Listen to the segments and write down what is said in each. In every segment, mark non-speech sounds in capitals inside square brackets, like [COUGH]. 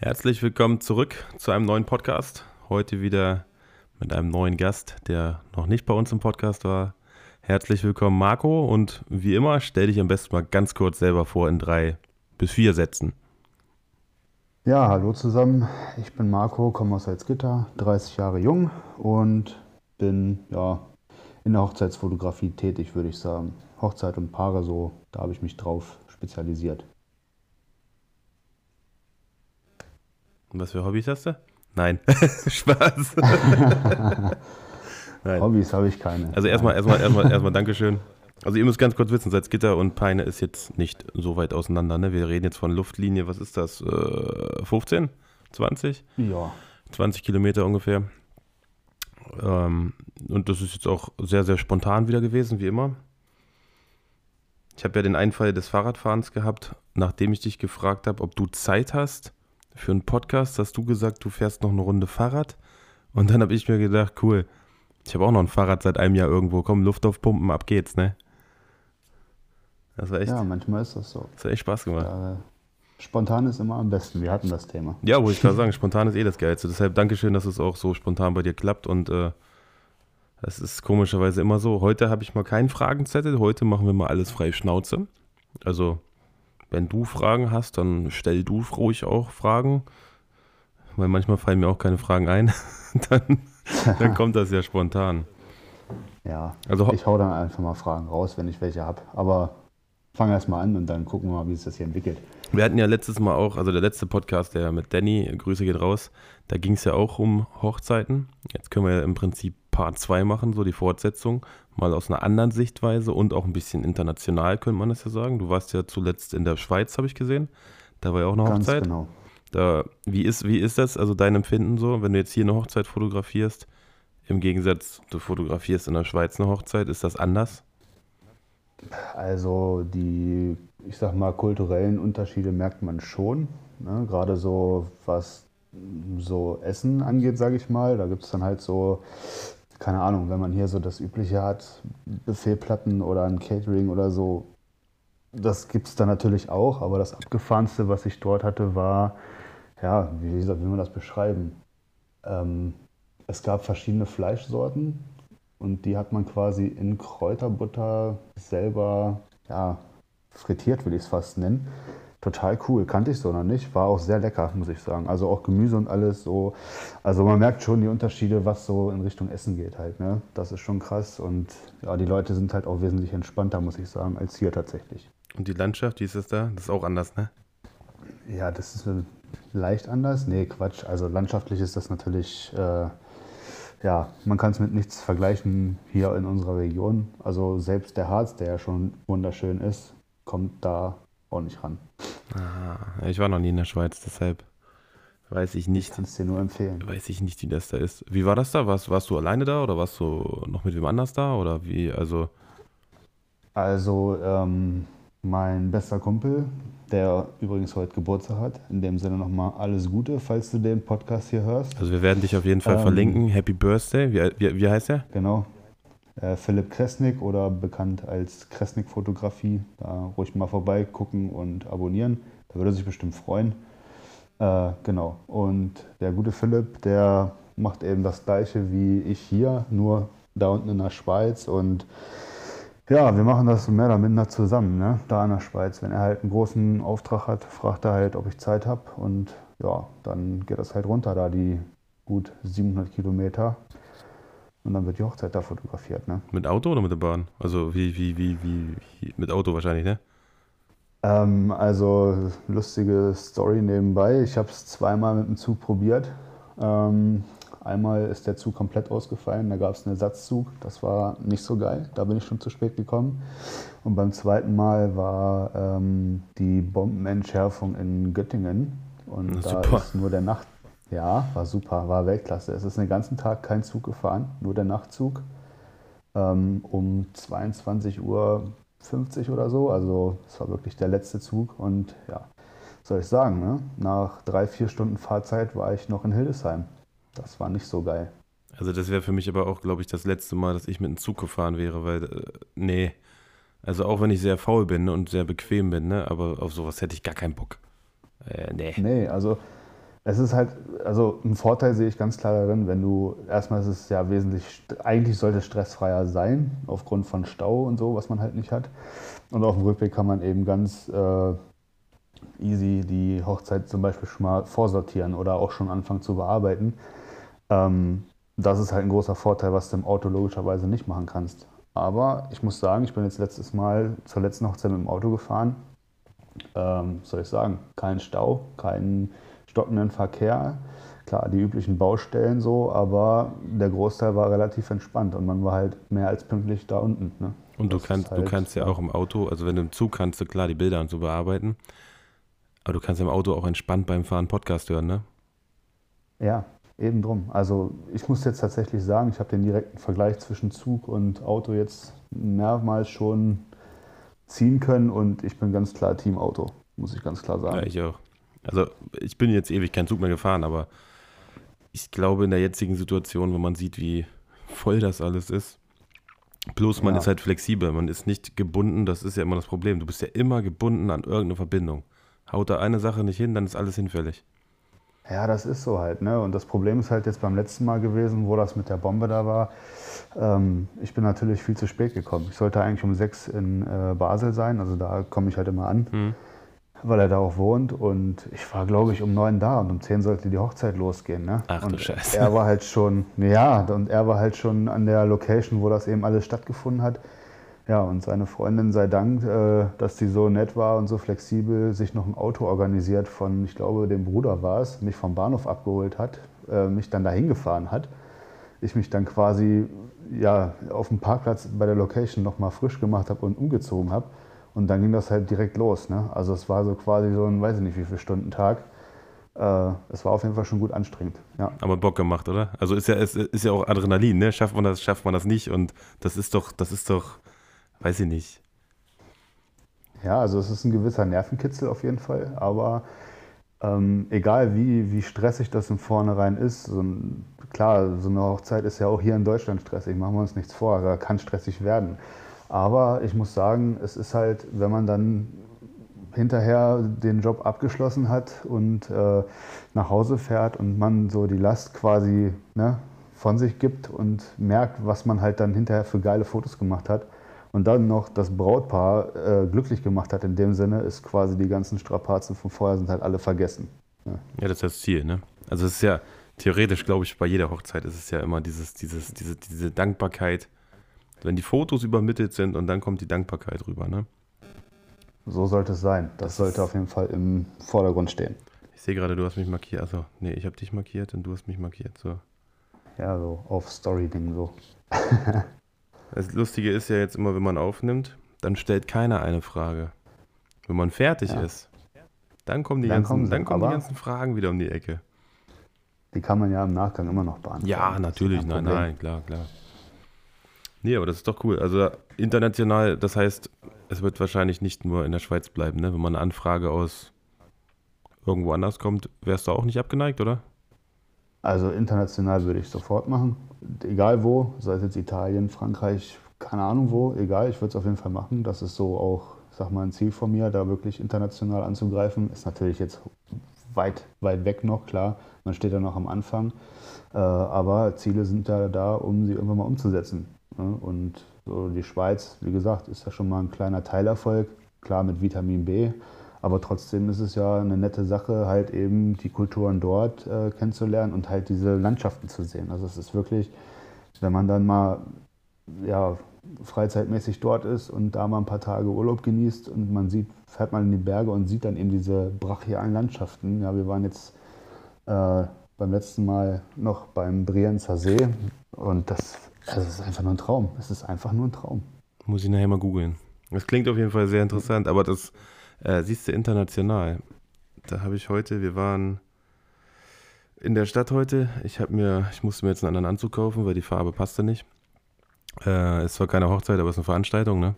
Herzlich willkommen zurück zu einem neuen Podcast. Heute wieder mit einem neuen Gast, der noch nicht bei uns im Podcast war. Herzlich willkommen, Marco. Und wie immer, stell dich am besten mal ganz kurz selber vor in drei bis vier Sätzen. Ja, hallo zusammen. Ich bin Marco, komme aus Salzgitter, 30 Jahre jung und bin ja in der Hochzeitsfotografie tätig, würde ich sagen. Hochzeit und Paare so, da habe ich mich drauf spezialisiert. Und was für Hobbys hast du? Nein, [LAUGHS] Spaß. [LAUGHS] Nein. Hobbys habe ich keine. Also erstmal, erstmal, erstmal, erstmal Dankeschön. Also ihr müsst ganz kurz wissen, Salzgitter und Peine ist jetzt nicht so weit auseinander. Ne? Wir reden jetzt von Luftlinie, was ist das? Äh, 15? 20? Ja. 20 Kilometer ungefähr. Ähm, und das ist jetzt auch sehr, sehr spontan wieder gewesen, wie immer. Ich habe ja den Einfall des Fahrradfahrens gehabt, nachdem ich dich gefragt habe, ob du Zeit hast für einen Podcast, hast du gesagt, du fährst noch eine Runde Fahrrad. Und dann habe ich mir gedacht, cool, ich habe auch noch ein Fahrrad seit einem Jahr irgendwo. Komm, Luft aufpumpen, ab geht's, ne? Das war echt. Ja, manchmal ist das so. Das hat echt Spaß gemacht. Ja, spontan ist immer am besten. Wir hatten das Thema. Ja, wollte ich gerade sagen, spontan ist eh das Geilste. Deshalb Dankeschön, dass es auch so spontan bei dir klappt. Und äh, das ist komischerweise immer so. Heute habe ich mal keinen Fragenzettel. Heute machen wir mal alles frei Schnauze. Also wenn du Fragen hast, dann stell du ruhig auch Fragen, weil manchmal fallen mir auch keine Fragen ein. [LAUGHS] dann, dann kommt das ja spontan. Ja, also, ich hau dann einfach mal Fragen raus, wenn ich welche habe. Aber fang erst mal an und dann gucken wir mal, wie sich das hier entwickelt. Wir hatten ja letztes Mal auch, also der letzte Podcast, der mit Danny, Grüße geht raus, da ging es ja auch um Hochzeiten. Jetzt können wir ja im Prinzip Part 2 machen, so die Fortsetzung, mal aus einer anderen Sichtweise und auch ein bisschen international, könnte man das ja sagen. Du warst ja zuletzt in der Schweiz, habe ich gesehen. Da war ja auch eine Ganz Hochzeit. Genau. Da, wie, ist, wie ist das, also dein Empfinden so, wenn du jetzt hier eine Hochzeit fotografierst, im Gegensatz, du fotografierst in der Schweiz eine Hochzeit, ist das anders? Also die, ich sag mal, kulturellen Unterschiede merkt man schon. Ne? Gerade so, was so Essen angeht, sage ich mal. Da gibt es dann halt so, keine Ahnung, wenn man hier so das Übliche hat, Buffetplatten oder ein Catering oder so, das gibt es dann natürlich auch. Aber das Abgefahrenste, was ich dort hatte, war, ja, wie, will man das beschreiben? Ähm, es gab verschiedene Fleischsorten und die hat man quasi in Kräuterbutter selber ja, frittiert, will ich es fast nennen. Total cool, kannte ich so noch nicht. War auch sehr lecker, muss ich sagen. Also auch Gemüse und alles so. Also man merkt schon die Unterschiede, was so in Richtung Essen geht halt. Ne? Das ist schon krass. Und ja, die Leute sind halt auch wesentlich entspannter, muss ich sagen, als hier tatsächlich. Und die Landschaft, wie ist das da? Das ist auch anders, ne? Ja, das ist leicht anders. Nee, Quatsch. Also landschaftlich ist das natürlich, äh, ja, man kann es mit nichts vergleichen hier in unserer Region. Also selbst der Harz, der ja schon wunderschön ist, kommt da auch nicht ran. Ah, ich war noch nie in der Schweiz, deshalb weiß ich nicht. Kannst dir nur empfehlen. Weiß ich nicht, wie das da ist. Wie war das da? Warst, warst du alleine da oder warst du noch mit wem anders da? Oder wie? Also. Also, ähm, mein bester Kumpel, der übrigens heute Geburtstag hat. In dem Sinne nochmal alles Gute, falls du den Podcast hier hörst. Also wir werden dich auf jeden Fall ähm, verlinken. Happy Birthday. Wie, wie, wie heißt er? Genau. Äh, Philipp Kresnik oder bekannt als Kresnik Fotografie. Da ruhig mal vorbeigucken und abonnieren. Da würde er sich bestimmt freuen. Äh, genau. Und der gute Philipp, der macht eben das gleiche wie ich hier, nur da unten in der Schweiz und ja, wir machen das mehr oder minder zusammen, ne? da in der Schweiz. Wenn er halt einen großen Auftrag hat, fragt er halt, ob ich Zeit habe. Und ja, dann geht das halt runter, da die gut 700 Kilometer. Und dann wird die Hochzeit da fotografiert. Ne? Mit Auto oder mit der Bahn? Also wie, wie, wie, wie, wie mit Auto wahrscheinlich, ne? Ähm, also lustige Story nebenbei. Ich habe es zweimal mit dem Zug probiert. Ähm, Einmal ist der Zug komplett ausgefallen, da gab es einen Ersatzzug, das war nicht so geil, da bin ich schon zu spät gekommen. Und beim zweiten Mal war ähm, die Bombenentschärfung in Göttingen und da super. ist nur der Nacht, ja, war super, war Weltklasse. Es ist den ganzen Tag kein Zug gefahren, nur der Nachtzug ähm, um 22 Uhr 50 oder so. Also es war wirklich der letzte Zug und ja, soll ich sagen, ne? nach drei, vier Stunden Fahrzeit war ich noch in Hildesheim. Das war nicht so geil. Also das wäre für mich aber auch, glaube ich, das letzte Mal, dass ich mit einem Zug gefahren wäre, weil, äh, nee. Also auch wenn ich sehr faul bin und sehr bequem bin, ne, aber auf sowas hätte ich gar keinen Bock. Äh, nee. Nee, also Es ist halt, also ein Vorteil sehe ich ganz klar darin, wenn du, erstmal ist es ja wesentlich, eigentlich sollte es stressfreier sein, aufgrund von Stau und so, was man halt nicht hat. Und auf dem Rückweg kann man eben ganz äh, easy die Hochzeit zum Beispiel schon mal vorsortieren oder auch schon anfangen zu bearbeiten. Ähm, das ist halt ein großer Vorteil, was du im Auto logischerweise nicht machen kannst. Aber ich muss sagen, ich bin jetzt letztes Mal zur letzten Hochzeit mit dem Auto gefahren. Ähm, soll ich sagen, kein Stau, keinen stockenden Verkehr. Klar, die üblichen Baustellen so, aber der Großteil war relativ entspannt und man war halt mehr als pünktlich da unten. Ne? Und du kannst, halt, du kannst ja auch im Auto, also wenn du im Zug kannst du klar die Bilder und so bearbeiten, aber du kannst im Auto auch entspannt beim Fahren Podcast hören, ne? Ja, eben drum. Also ich muss jetzt tatsächlich sagen, ich habe den direkten Vergleich zwischen Zug und Auto jetzt mehrmals schon ziehen können und ich bin ganz klar Team Auto, muss ich ganz klar sagen. Ja, ich auch. Also ich bin jetzt ewig kein Zug mehr gefahren, aber ich glaube in der jetzigen Situation, wo man sieht, wie voll das alles ist, plus man ja. ist halt flexibel, man ist nicht gebunden, das ist ja immer das Problem. Du bist ja immer gebunden an irgendeine Verbindung. Haut da eine Sache nicht hin, dann ist alles hinfällig. Ja, das ist so halt. Ne? Und das Problem ist halt jetzt beim letzten Mal gewesen, wo das mit der Bombe da war. Ähm, ich bin natürlich viel zu spät gekommen. Ich sollte eigentlich um sechs in äh, Basel sein, also da komme ich halt immer an, mhm. Weil er da auch wohnt. Und ich war, glaube ich, um neun da und um zehn sollte die Hochzeit losgehen. Ne? Ach und du Scheiße. Er war halt schon, ja, und er war halt schon an der Location, wo das eben alles stattgefunden hat. Ja, und seine Freundin sei Dank, äh, dass sie so nett war und so flexibel, sich noch ein Auto organisiert von, ich glaube, dem Bruder war es, mich vom Bahnhof abgeholt hat, äh, mich dann dahin gefahren hat. Ich mich dann quasi ja, auf dem Parkplatz bei der Location nochmal frisch gemacht habe und umgezogen habe. Und dann ging das halt direkt los. Ne? Also es war so quasi so ein, weiß ich nicht, wie viel Stunden Tag. Äh, es war auf jeden Fall schon gut anstrengend. Ja. Aber Bock gemacht, oder? Also ist ja, ist, ist ja auch Adrenalin, ne? Schafft man das, schafft man das nicht? Und das ist doch, das ist doch weiß ich nicht. Ja, also es ist ein gewisser Nervenkitzel auf jeden Fall, aber ähm, egal wie, wie stressig das im Vornherein ist, so ein, klar, so eine Hochzeit ist ja auch hier in Deutschland stressig, machen wir uns nichts vor, da kann stressig werden. Aber ich muss sagen, es ist halt, wenn man dann hinterher den Job abgeschlossen hat und äh, nach Hause fährt und man so die Last quasi ne, von sich gibt und merkt, was man halt dann hinterher für geile Fotos gemacht hat, und dann noch das Brautpaar äh, glücklich gemacht hat in dem Sinne, ist quasi die ganzen Strapazen von vorher sind halt alle vergessen. Ja, ja das ist das Ziel, ne? Also es ist ja theoretisch, glaube ich, bei jeder Hochzeit ist es ja immer dieses, dieses, diese, diese Dankbarkeit, wenn die Fotos übermittelt sind und dann kommt die Dankbarkeit rüber, ne? So sollte es sein. Das, das sollte auf jeden Fall im Vordergrund stehen. Ich sehe gerade, du hast mich markiert. Also, nee, ich habe dich markiert und du hast mich markiert. So. Ja, so auf Story-Ding so. [LAUGHS] Das Lustige ist ja jetzt immer, wenn man aufnimmt, dann stellt keiner eine Frage. Wenn man fertig ja. ist, dann kommen, die, dann ganzen, kommen, dann kommen die ganzen Fragen wieder um die Ecke. Die kann man ja im Nachgang immer noch beantworten. Ja, natürlich, nein, nein, klar, klar. Nee, aber das ist doch cool. Also international, das heißt, es wird wahrscheinlich nicht nur in der Schweiz bleiben, ne? Wenn man eine Anfrage aus irgendwo anders kommt, wärst du auch nicht abgeneigt, oder? Also international würde ich sofort machen. Egal wo, sei es jetzt Italien, Frankreich, keine Ahnung wo, egal, ich würde es auf jeden Fall machen. Das ist so auch, sag mal, ein Ziel von mir, da wirklich international anzugreifen. Ist natürlich jetzt weit, weit weg noch, klar. Man steht ja noch am Anfang. Äh, aber Ziele sind ja da, um sie irgendwann mal umzusetzen. Ne? Und so die Schweiz, wie gesagt, ist ja schon mal ein kleiner Teilerfolg. Klar mit Vitamin B, aber trotzdem ist es ja eine nette Sache, halt eben die Kulturen dort äh, kennenzulernen und halt diese Landschaften zu sehen. Also es ist wirklich, wenn man dann mal ja, freizeitmäßig dort ist und da mal ein paar Tage Urlaub genießt und man sieht, fährt mal in die Berge und sieht dann eben diese brachialen Landschaften. Ja, wir waren jetzt äh, beim letzten Mal noch beim Brienzer See und das, das ist einfach nur ein Traum. Es ist einfach nur ein Traum. Muss ich nachher mal googeln. Das klingt auf jeden Fall sehr interessant, aber das äh, siehst du, international. Da habe ich heute, wir waren in der Stadt heute. Ich habe mir, ich musste mir jetzt einen anderen Anzug kaufen, weil die Farbe passte nicht. Äh, es war keine Hochzeit, aber es ist eine Veranstaltung, ne?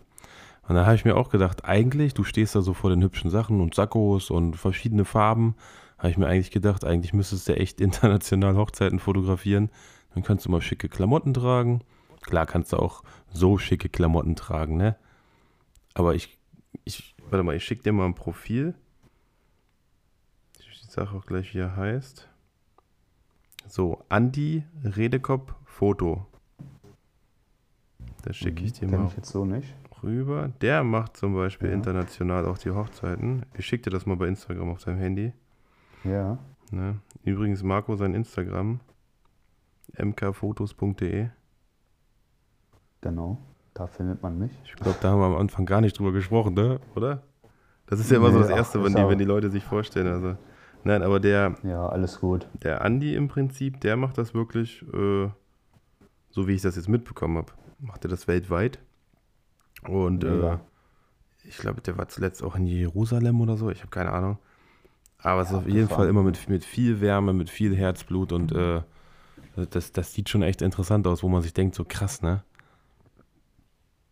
Und da habe ich mir auch gedacht, eigentlich, du stehst da so vor den hübschen Sachen und Sakkos und verschiedene Farben. Habe ich mir eigentlich gedacht, eigentlich müsstest du echt [LAUGHS] international Hochzeiten fotografieren. Dann kannst du mal schicke Klamotten tragen. Klar kannst du auch so schicke Klamotten tragen, ne? Aber ich, ich Warte mal, ich schicke dir mal ein Profil. Ich sage auch gleich, wie er heißt. So, Andi Redekop Foto. Das schicke ich dir Kenn mal ich so nicht. rüber. Der macht zum Beispiel Ja. international auch die Hochzeiten. Ich schicke dir das mal bei Instagram auf deinem Handy. Ja, Ne? Übrigens, Marco, sein Instagram, mkfotos.de. genau. Da findet man mich. Ich glaube, da haben wir am Anfang gar nicht drüber gesprochen, ne? oder? Das ist ja immer so Nee, das ach, Erste, ist wenn die, wenn die Leute sich vorstellen. Also, nein, aber der, Ja, alles gut. der Andi im Prinzip, der macht das wirklich, äh, so wie ich das jetzt mitbekommen habe, macht er das weltweit. Und äh, ich glaube, der war zuletzt auch in Jerusalem oder so, ich habe keine Ahnung. Aber es ist Ja, auf jeden. Fall immer mit, mit viel Wärme, mit viel Herzblut und äh, das, das sieht schon echt interessant aus, wo man sich denkt, so krass, ne?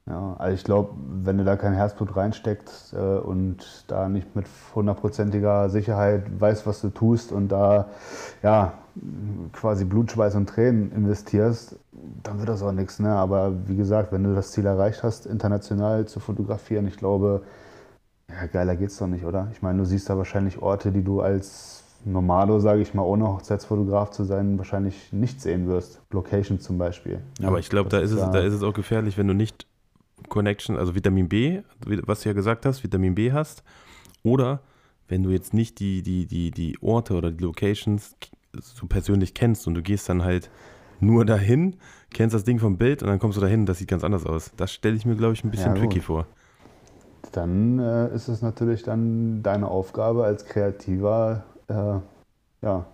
Ja, also ich glaube, wenn du da kein Herzblut reinsteckst äh, und da nicht mit hundertprozentiger Sicherheit weißt, was du tust und da ja quasi Blut, Schweiß und Tränen investierst, dann wird das auch nichts. Ne? Aber wie gesagt, wenn du das Ziel erreicht hast, international zu fotografieren, ich glaube, ja, geiler geht's doch nicht, oder? Ich meine, du siehst da wahrscheinlich Orte, die du als Nomado, sage ich mal, ohne Hochzeitsfotograf zu sein, wahrscheinlich nicht sehen wirst. Locations zum Beispiel. Aber ich glaube, da, ist es- da ist es auch gefährlich, wenn du nicht Connection, also Vitamin B, was du ja gesagt hast, Vitamin B hast, oder wenn du jetzt nicht die, die, die, die Orte oder die Locations so persönlich kennst und du gehst dann halt nur dahin, kennst das Ding vom Bild und dann kommst du dahin und das sieht ganz anders aus. Das stelle ich mir, glaube ich, ein bisschen Ja, tricky vor. dann äh, ist es natürlich dann deine Aufgabe als Kreativer, äh, ja,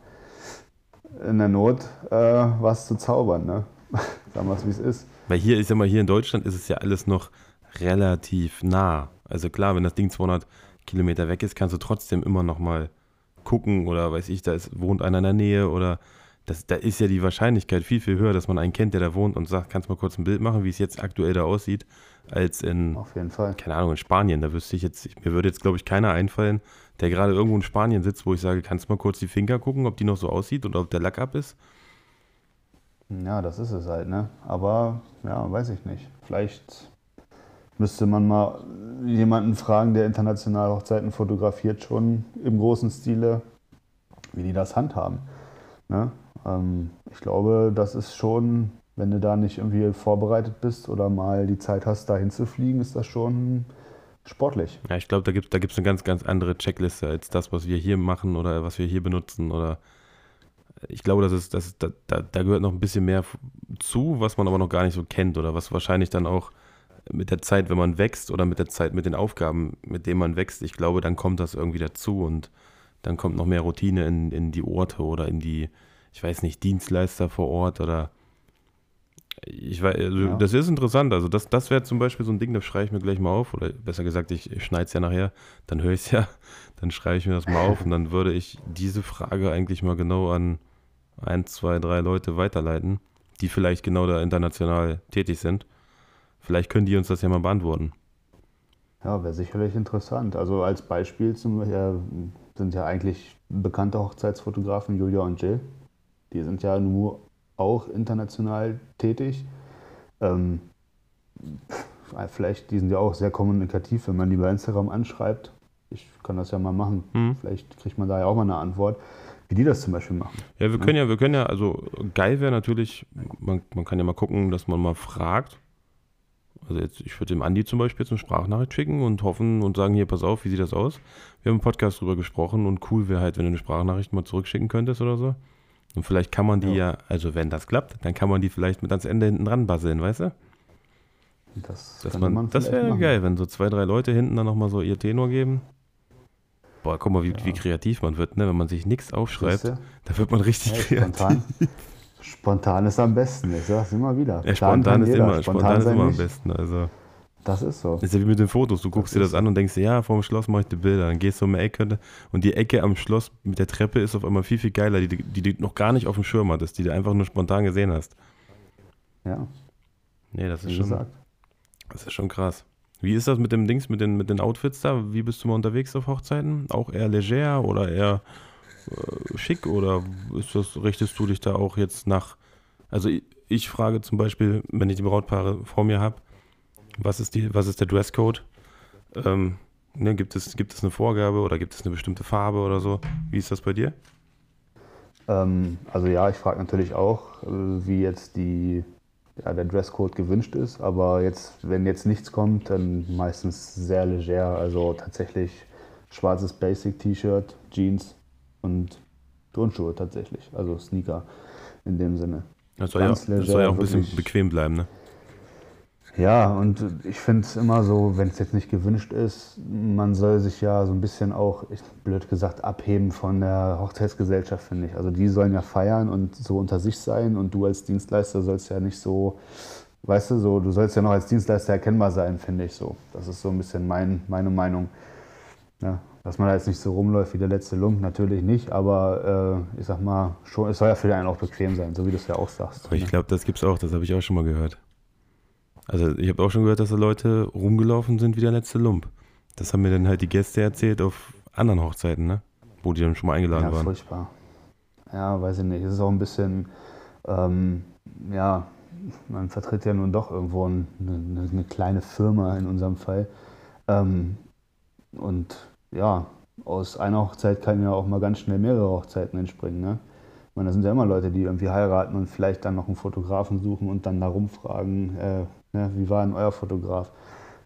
in der Not äh, was zu zaubern, ne? [LAUGHS] Sagen wir es, wie es ist. Weil hier, ich sag mal, hier in Deutschland ist es ja alles noch relativ nah. Also klar, wenn das Ding 200 Kilometer weg ist, kannst du trotzdem immer noch mal gucken oder weiß ich, da ist, wohnt einer in der Nähe oder das, da ist ja die Wahrscheinlichkeit viel, viel höher, dass man einen kennt, der da wohnt und sagt, kannst du mal kurz ein Bild machen, wie es jetzt aktuell da aussieht, als in, Auf jeden Fall. keine Ahnung, in Spanien. Da wüsste ich jetzt, mir würde jetzt, glaube ich, keiner einfallen, der gerade irgendwo in Spanien sitzt, wo ich sage, kannst du mal kurz die Finger gucken, ob die noch so aussieht und ob der Lack ab ist. Ja, das ist es halt, ne? Aber ja, weiß ich nicht. Vielleicht müsste man mal jemanden fragen, der international Hochzeiten fotografiert, schon im großen Stile, wie die das handhaben. Ne? Ähm, ich glaube, das ist schon, wenn du da nicht irgendwie vorbereitet bist oder mal die Zeit hast, da hinzufliegen, ist das schon sportlich. Ja, ich glaube, da gibt es da gibt's eine ganz, ganz andere Checkliste als das, was wir hier machen oder was wir hier benutzen. Oder ich glaube, das ist, das da, da, da gehört noch ein bisschen mehr zu, was man aber noch gar nicht so kennt oder was wahrscheinlich dann auch mit der Zeit, wenn man wächst oder mit der Zeit, mit den Aufgaben, mit denen man wächst, ich glaube, dann kommt das irgendwie dazu und dann kommt noch mehr Routine in, in die Orte oder in die, ich weiß nicht, Dienstleister vor Ort oder ich weiß, also Ja. das ist interessant. Also das, das wäre zum Beispiel so ein Ding, das schreibe ich mir gleich mal auf. Oder besser gesagt, ich, ich schneide es ja nachher, dann höre ich es ja, [LAUGHS] dann schreibe ich mir das mal auf und dann würde ich diese Frage eigentlich mal genau an ein, zwei, drei Leute weiterleiten, die vielleicht genau da international tätig sind. Vielleicht können die uns das ja mal beantworten. Ja, wäre sicherlich interessant. Also als Beispiel zum, äh, sind ja eigentlich bekannte Hochzeitsfotografen Julia und Jill. Die sind ja nur auch international tätig. Ähm, vielleicht, die sind ja auch sehr kommunikativ, wenn man die bei Instagram anschreibt. Ich kann das ja mal machen. Hm. Vielleicht kriegt man da ja auch mal eine Antwort, wie die das zum Beispiel machen. Ja, wir können ja, wir können ja, also geil wäre natürlich, man, man kann ja mal gucken, dass man mal fragt. Also jetzt, ich würde dem Andi zum Beispiel jetzt eine Sprachnachricht schicken und hoffen und sagen, hier, pass auf, wie sieht das aus? Wir haben im Podcast drüber gesprochen und cool wäre halt, wenn du eine Sprachnachricht mal zurückschicken könntest oder so. Und vielleicht kann man die ja, Ja. also wenn das klappt, dann kann man die vielleicht mit ans Ende hinten dran basteln, weißt du? Das, Dass könnte man, das wäre geil, wenn so zwei, drei Leute hinten dann nochmal so ihr Tenor geben. Boah, guck mal, wie, wie kreativ man wird, ne? Wenn man sich nichts aufschreibt, da wird man richtig Ja, kreativ. spontan. [LAUGHS] spontan ist am besten, ich sag's immer wieder. Ja, spontan kann ist jeder, immer, spontan ist sein immer am besten. Also, Das ist so. das ist ja wie mit den Fotos. Du guckst dir ist das an und denkst dir, ja, vorm Schloss mache ich die Bilder. Dann gehst du um die Ecke und die Ecke am Schloss mit der Treppe ist auf einmal viel, viel geiler, die, die, die du noch gar nicht auf dem Schirm hattest, die du einfach nur spontan gesehen hast. Ja, Nee, das ist wie schon, gesagt. das ist schon krass. Wie ist das mit dem Dings, mit den, mit den Outfits da? Wie bist du mal unterwegs auf Hochzeiten? Auch eher leger oder eher äh, schick? Oder ist das, richtest du dich da auch jetzt nach. Also ich, ich frage zum Beispiel, wenn ich die Brautpaare vor mir habe, was ist die, was ist der Dresscode? Ähm, ne, gibt, es, gibt es eine Vorgabe oder gibt es eine bestimmte Farbe oder so? Wie ist das bei dir? Ähm, also ja, ich frage natürlich auch, äh, wie jetzt die, ja, der Dresscode gewünscht ist, aber jetzt, wenn jetzt nichts kommt, dann meistens sehr leger, also tatsächlich schwarzes Basic-T-Shirt, Jeans und Turnschuhe tatsächlich, also Sneaker in dem Sinne. Das soll, ja, das soll ja auch ein bisschen bequem bleiben, ne? Ja, und ich finde es immer so, wenn es jetzt nicht gewünscht ist, man soll sich ja so ein bisschen auch, ich, blöd gesagt, abheben von der Hochzeitsgesellschaft, finde ich. Also die sollen ja feiern und so unter sich sein und du als Dienstleister sollst ja nicht so, weißt du, so, du sollst ja noch als Dienstleister erkennbar sein, finde ich so. Das ist so ein bisschen mein, meine Meinung. Ja, dass man da jetzt nicht so rumläuft wie der letzte Lump, natürlich nicht, aber äh, ich sag mal, schon, es soll ja für den einen auch bequem sein, so wie du es ja auch sagst. Aber ich ne? glaube, das gibt es auch, das habe ich auch schon mal gehört. Also ich habe auch schon gehört, dass da Leute rumgelaufen sind wie der letzte Lump. Das haben mir dann halt die Gäste erzählt auf anderen Hochzeiten, ne? Wo die dann schon mal eingeladen ja, waren. Furchtbar. Ja, weiß ich nicht. Es ist auch ein bisschen, ähm, ja, man vertritt ja nun doch irgendwo eine, eine, eine kleine Firma in unserem Fall. Ähm, und ja, aus einer Hochzeit kann ja auch mal ganz schnell mehrere Hochzeiten entspringen. Ne? Ich meine, da sind ja immer Leute, die irgendwie heiraten und vielleicht dann noch einen Fotografen suchen und dann da rumfragen, äh, ja, wie war denn euer Fotograf?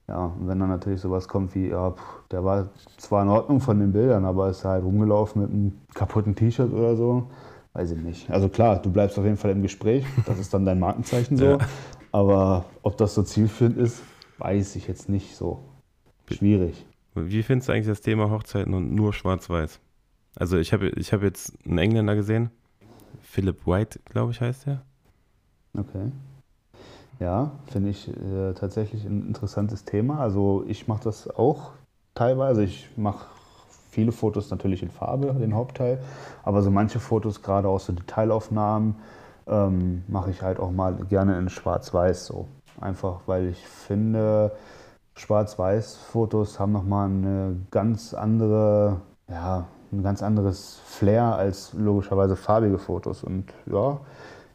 Ja, und wenn dann natürlich sowas kommt wie, ja, pff, der war zwar in Ordnung von den Bildern, aber ist halt rumgelaufen mit einem kaputten T-Shirt oder so, weiß ich nicht. Also klar, du bleibst auf jeden Fall im Gespräch, das ist dann dein Markenzeichen so, ja. aber ob das so zielführend ist, weiß ich jetzt nicht so. Schwierig. Wie findest du eigentlich das Thema Hochzeiten und nur schwarz-weiß? Also ich habe ich hab jetzt einen Engländer gesehen, Philip White, glaube ich, heißt er. Okay. Ja, finde ich äh, tatsächlich ein interessantes Thema. Also ich mache das auch teilweise. Ich mache viele Fotos natürlich in Farbe, den Hauptteil, aber so manche Fotos, gerade auch so Detailaufnahmen, ähm, mache ich halt auch mal gerne in Schwarz-Weiß so. Einfach weil ich finde, Schwarz-Weiß-Fotos haben nochmal eine ganz andere, ja, ein ganz anderes Flair als logischerweise farbige Fotos. Und ja,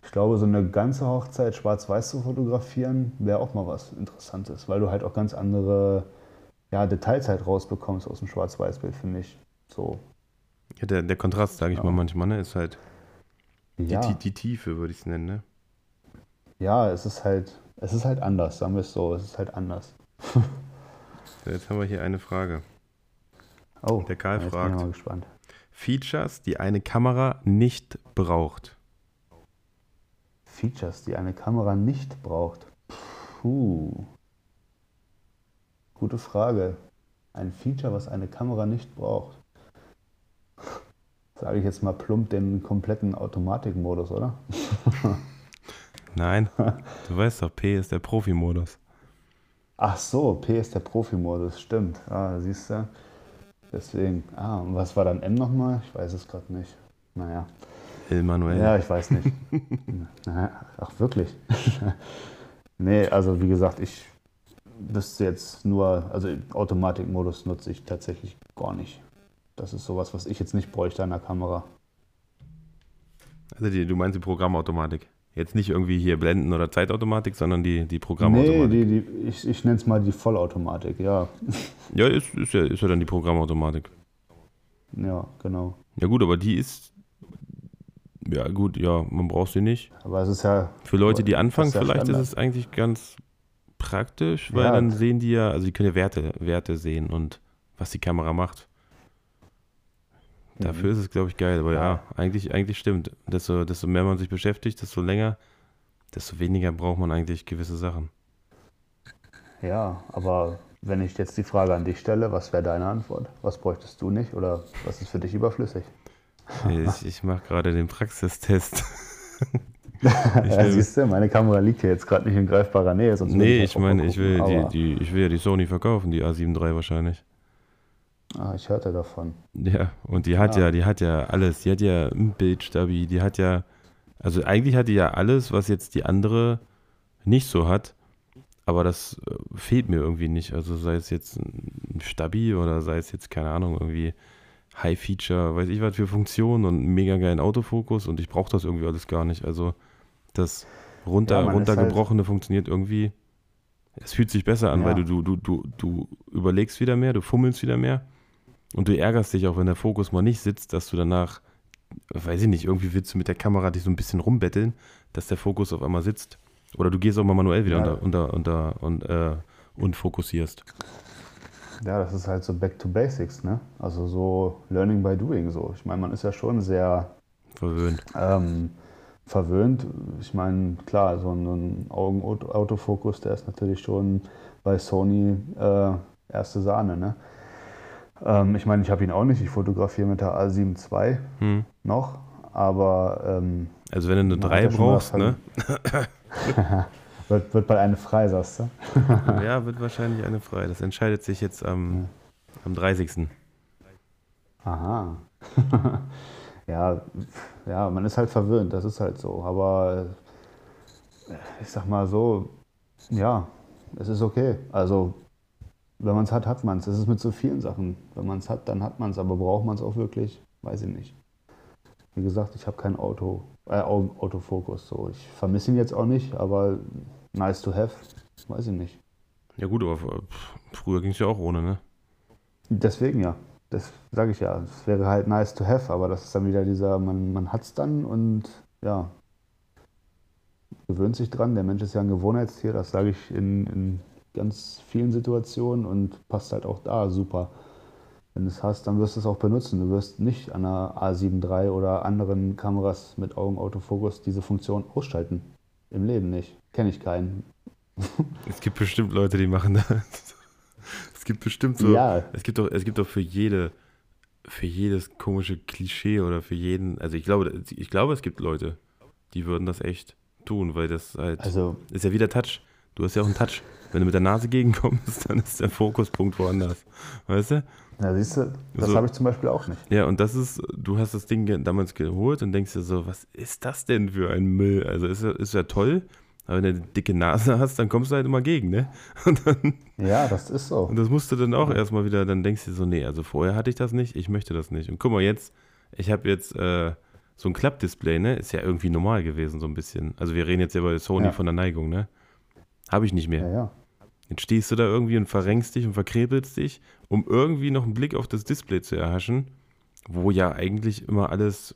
ich glaube, so eine ganze Hochzeit schwarz-weiß zu fotografieren, wäre auch mal was Interessantes, weil du halt auch ganz andere ja, Details halt rausbekommst aus dem Schwarz-Weiß-Bild, finde ich. So. Ja, der, der Kontrast, sage ich ja. mal manchmal, ne, ist halt ja. die, die Tiefe, würde ich es nennen, ne? Ja, es ist halt, es ist halt anders, sagen wir es so, es ist halt anders. so, [LAUGHS] jetzt haben wir hier eine Frage. Oh, der Karl fragt, mal gespannt. Features, die eine Kamera nicht braucht. Features, die eine Kamera nicht braucht? Puh. Gute Frage. Ein Feature, was eine Kamera nicht braucht. Sage ich jetzt mal plump den kompletten Automatikmodus, oder? [LAUGHS] Nein, du weißt doch, P ist der Profi-Modus. Ach so, P ist der Profi-Modus, stimmt. Ah, siehst du. Deswegen. Ah, und was war dann M nochmal? Ich weiß es gerade nicht. Naja. Emanuel. Ja, ich weiß nicht. [LAUGHS] Ach, wirklich? [LAUGHS] nee, also wie gesagt, ich wüsste jetzt nur, also Automatikmodus nutze ich tatsächlich gar nicht. Das ist sowas, was ich jetzt nicht bräuchte an der Kamera. Also die, du meinst die Programmautomatik? Jetzt nicht irgendwie hier Blenden oder Zeitautomatik, sondern die, die Programmautomatik. Nee, die, die, ich, ich nenne es mal die Vollautomatik, ja. Ja ist, ist ja, ist ja dann die Programmautomatik. Ja, genau. Ja gut, aber die ist ja, gut, ja, man braucht sie nicht. Aber es ist ja. Für Leute, die anfangen, ist ja vielleicht Standard. ist es eigentlich ganz praktisch, weil ja. dann sehen die ja, also die können ja Werte, Werte sehen und was die Kamera macht. Dafür mhm. ist es, glaube ich, geil. Aber ja, ja, eigentlich, eigentlich stimmt. Desto, desto mehr man sich beschäftigt, desto länger, desto weniger braucht man eigentlich gewisse Sachen. Ja, aber wenn ich jetzt die Frage an dich stelle, was wäre deine Antwort? Was bräuchtest du nicht oder was ist für dich überflüssig? Ich, ich mache gerade den Praxistest. [LAUGHS] ja, siehst du, meine Kamera liegt hier jetzt gerade nicht in greifbarer Nähe. Sonst nee, ich meine, ich will, die, die, ich will ja die Sony verkaufen, die A7 III wahrscheinlich. Ah, ich hörte davon. Ja, und die hat ja, ja die hat ja alles. Die hat ja ein Bildstabi, die hat ja, also eigentlich hat die ja alles, was jetzt die andere nicht so hat. Aber das äh, fehlt mir irgendwie nicht. Also sei es jetzt ein Stabi oder sei es jetzt, keine Ahnung, irgendwie High-Feature, weiß ich was für Funktionen und mega geilen Autofokus und ich brauche das irgendwie alles gar nicht. Also das runter, ja, runtergebrochene halt funktioniert irgendwie. Es fühlt sich besser an, ja. weil du, du, du, du überlegst wieder mehr, du fummelst wieder mehr und du ärgerst dich auch, wenn der Fokus mal nicht sitzt, dass du danach weiß ich nicht, irgendwie willst du mit der Kamera dich so ein bisschen rumbetteln, dass der Fokus auf einmal sitzt. Oder du gehst auch mal manuell wieder Ja. unter, unter, unter und, äh, und fokussierst. Ja, das ist halt so back to basics, ne? Also so Learning by Doing so. Ich meine, man ist ja schon sehr Verwöhnt. ähm, verwöhnt. Ich meine, klar, so ein, Augenautofokus, der ist natürlich schon bei Sony äh, erste Sahne, ne? Ähm, ich meine, ich habe ihn auch nicht. Ich fotografiere mit der A7 II Hm. noch, aber ähm, Also wenn du eine Man hat 3 ja schon mal brauchst, ne? [LAUGHS] wird, wird bald eine frei, sagst du? ja, wird wahrscheinlich eine frei. Das entscheidet sich jetzt am, am 30. Aha. [LAUGHS] ja, ja, man ist halt verwöhnt, das ist halt so. Aber äh, ich sag mal so, ja, es ist okay. Also, wenn man es hat, hat man es. Es ist mit so vielen Sachen. Wenn man es hat, dann hat man es. Aber braucht man es auch wirklich? Weiß ich nicht. Wie gesagt, ich habe keinen Auto, äh, Autofokus. So. Ich vermisse ihn jetzt auch nicht, aber nice to have, weiß ich nicht. Ja gut, aber früher ging es ja auch ohne, ne? Deswegen ja. Das sage ich ja. Es wäre halt nice to have, aber das ist dann wieder dieser, man, man hat es dann und ja, gewöhnt sich dran. Der Mensch ist ja ein Gewohnheitstier, das sage ich in, in ganz vielen Situationen und passt halt auch da super. Wenn du es hast, dann wirst du es auch benutzen. Du wirst nicht an einer A7 III oder anderen Kameras mit Augenautofokus diese Funktion ausschalten. Im Leben nicht. Kenne ich keinen. [LAUGHS] Es gibt bestimmt Leute, die machen das. Es gibt bestimmt so. Ja, Es gibt doch, es gibt doch für jede, für jedes komische Klischee oder für jeden, also ich glaube, ich glaube, es gibt Leute, die würden das echt tun, weil das halt also ist ja wieder Touch. Du hast ja auch einen Touch. Wenn du mit der Nase gegenkommst, [LAUGHS] dann ist der Fokuspunkt woanders. Weißt du? Ja, siehst du, das So. habe ich zum Beispiel auch nicht. Ja, und das ist, du hast das Ding damals geholt und denkst dir so, was ist das denn für ein Müll? Also ist ja, ist ja toll, aber wenn du eine dicke Nase [LAUGHS] hast, dann kommst du halt immer gegen, ne? [LAUGHS] Dann, Ja, das ist so. und das musst du dann auch erstmal wieder, dann denkst du dir so, nee, also vorher hatte ich das nicht, ich möchte das nicht. Und guck mal, jetzt, ich habe jetzt äh, so ein Klappdisplay, ne? Ist ja irgendwie normal gewesen, so ein bisschen. Also wir reden jetzt ja bei Sony Ja. von der Neigung, ne? Habe ich nicht mehr. Ja, ja. Jetzt stehst du da irgendwie und verrenkst dich und verkrebelst dich, um irgendwie noch einen Blick auf das Display zu erhaschen, wo ja eigentlich immer alles,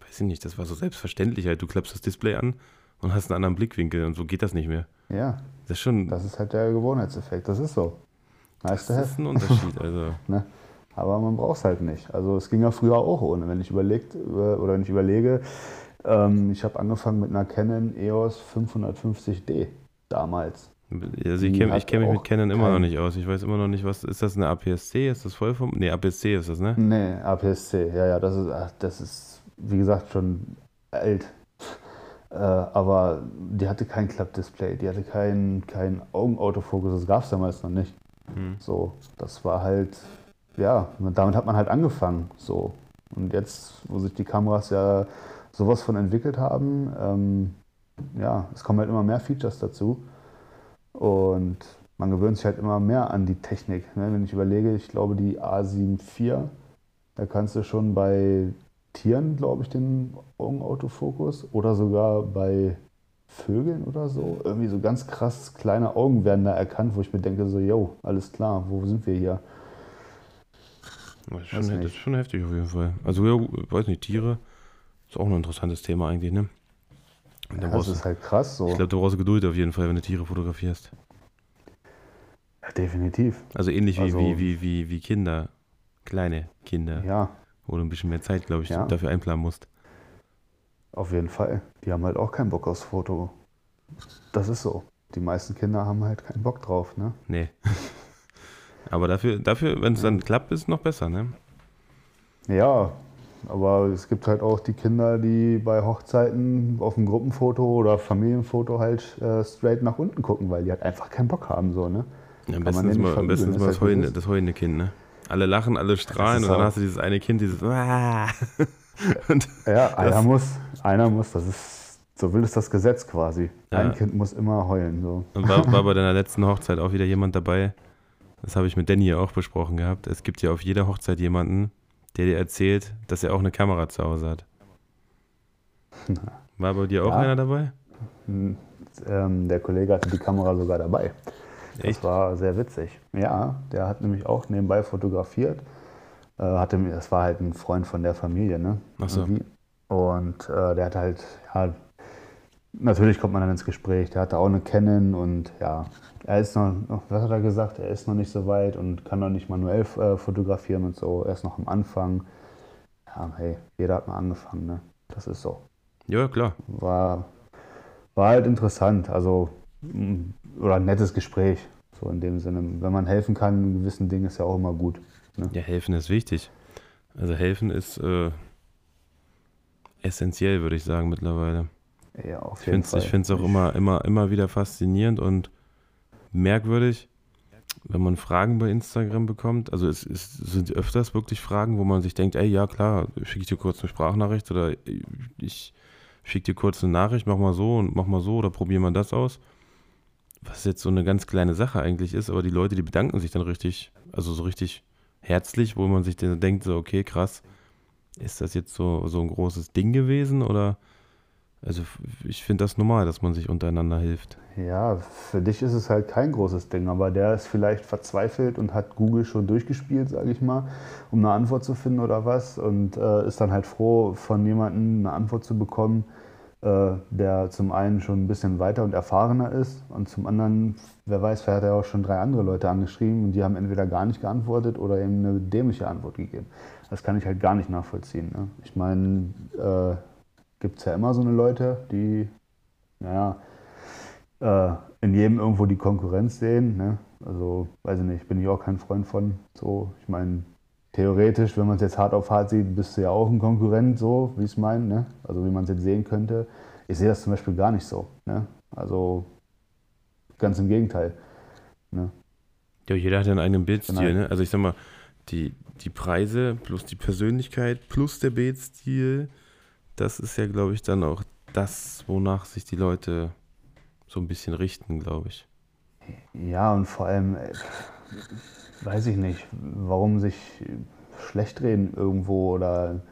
weiß ich nicht, das war so selbstverständlich halt. Du klappst das Display an und hast einen anderen Blickwinkel und so geht das nicht mehr. Ja, Das ist schon, das ist halt der Gewohnheitseffekt. Das ist so. Nice das ist ein Unterschied. Also, [LAUGHS] Ne? Aber man braucht es halt nicht. Also es ging ja früher auch ohne. Wenn ich überlegt oder wenn ich überlege, ähm, ich habe angefangen mit einer Canon EOS 550D damals. Also ich kenne kenn mich mit Canon immer noch nicht aus. Ich weiß immer noch nicht, was, ist das eine APS-C? Ist das voll vom, nee, APS-C ist das, ne? Nee, APS-C. Ja, ja, das ist, ach, das ist, wie gesagt, schon alt. Äh, aber die hatte kein Klappdisplay, die hatte keinen kein Augenautofokus, das gab es damals noch nicht. Hm. So, das war halt, ja, damit hat man halt angefangen. So. Und jetzt, wo sich die Kameras ja sowas von entwickelt haben, ähm, ja, es kommen halt immer mehr Features dazu. Und man gewöhnt sich halt immer mehr an die Technik. Ne? Wenn ich überlege, ich glaube, die A7 IV, da kannst du schon bei Tieren, glaube ich, den Augenautofokus oder sogar bei Vögeln oder so. Irgendwie so ganz krass kleine Augen werden da erkannt, wo ich mir denke, so, yo, alles klar, wo sind wir hier? Das ist, schon, das ist schon heftig auf jeden Fall. Also, ja, weiß nicht, Tiere ist auch ein interessantes Thema eigentlich, ne? Da Das ist halt krass so. Ich glaube, du brauchst Geduld auf jeden Fall, wenn du Tiere fotografierst. Ja, definitiv. Also ähnlich wie, Also- wie, wie, wie, wie Kinder, kleine Kinder, Ja, wo du ein bisschen mehr Zeit, glaube ich, Ja. dafür einplanen musst. auf jeden Fall. Die haben halt auch keinen Bock aufs Foto. Das ist so. Die meisten Kinder haben halt keinen Bock drauf, ne? Nee. [LAUGHS] Aber dafür, dafür wenn es dann klappt, ist es noch besser, ne? Ja, aber es gibt halt auch die Kinder, die bei Hochzeiten auf dem Gruppenfoto oder Familienfoto halt äh, straight nach unten gucken, weil die halt einfach keinen Bock haben, so, ne? Ja, am besten ja mal, am besten mal das, halt, es heulende, das heulende Kind, ne? Alle lachen, alle strahlen und dann hast du dieses eine Kind, dieses [LAUGHS] und Ja, einer Das- muss, einer muss, das ist, so will es das Gesetz quasi. Ja. Ein Kind muss immer heulen, so. Und war, war bei [LAUGHS] deiner letzten Hochzeit auch wieder jemand dabei? Das habe ich mit Danny ja auch besprochen gehabt. Es gibt ja auf jeder Hochzeit jemanden, der dir erzählt, dass er auch eine Kamera zu Hause hat. War bei dir auch Ja. einer dabei? Hm, Ähm, der Kollege hatte die Kamera sogar dabei. Echt? Das war sehr witzig. Ja, der hat nämlich auch nebenbei fotografiert. Äh, hatte, das war halt ein Freund von der Familie, ne? Ach so. Und äh, der hat halt, ja, natürlich kommt man dann ins Gespräch. Der hatte auch eine Canon und ja, er ist noch, was hat er gesagt? Er ist noch nicht so weit und kann noch nicht manuell äh, fotografieren und so. Er ist noch am Anfang. Ja, hey, jeder hat mal angefangen, ne? Das ist so. Ja, klar. War, war halt interessant, also oder ein nettes Gespräch, so in dem Sinne. Wenn man helfen kann in gewissen Dingen, ist ja auch immer gut. Ne? Ja, helfen ist wichtig. Also helfen ist äh, essentiell, würde ich sagen, mittlerweile. Ja, auf jeden ich finde es auch immer, immer, immer wieder faszinierend und merkwürdig, wenn man Fragen bei Instagram bekommt. Also es, es sind öfters wirklich Fragen, wo man sich denkt, ey, ja klar, schicke ich dir kurz eine Sprachnachricht oder ich schicke dir kurz eine Nachricht, mach mal so und mach mal so oder probier mal das aus. Was jetzt so eine ganz kleine Sache eigentlich ist, aber die Leute, die bedanken sich dann richtig, also so richtig herzlich, wo man sich dann denkt, so, okay, krass, ist das jetzt so, so ein großes Ding gewesen oder also ich finde das normal, dass man sich untereinander hilft. Ja, für dich ist es halt kein großes Ding, aber der ist vielleicht verzweifelt und hat Google schon durchgespielt, sage ich mal, um eine Antwort zu finden oder was und äh, ist dann halt froh, von jemandem eine Antwort zu bekommen, äh, der zum einen schon ein bisschen weiter und erfahrener ist und zum anderen, wer weiß, vielleicht hat er auch schon drei andere Leute angeschrieben und die haben entweder gar nicht geantwortet oder ihm eine dämliche Antwort gegeben. Das kann ich halt gar nicht nachvollziehen. Ne? Ich meine, äh, gibt es ja immer so eine Leute, die, naja, äh, in jedem irgendwo die Konkurrenz sehen. Ne? Also, weiß ich nicht, bin ich auch kein Freund von. So, ich meine, theoretisch, wenn man es jetzt hart auf hart sieht, bist du ja auch ein Konkurrent, so wie ich es meine. Ne? Also, wie man es jetzt sehen könnte. Ich sehe das zum Beispiel gar nicht so. Ne? Also, ganz im Gegenteil. Ne? Ja, jeder hat ja einen eigenen Bildstil. Genau. Ne? Also, ich sag mal, die, die Preise plus die Persönlichkeit plus der Bildstil das ist ja, glaube ich, dann auch das, wonach sich die Leute so ein bisschen richten, glaube ich. Ja, und vor allem, äh, weiß ich nicht, warum sich schlecht reden irgendwo oder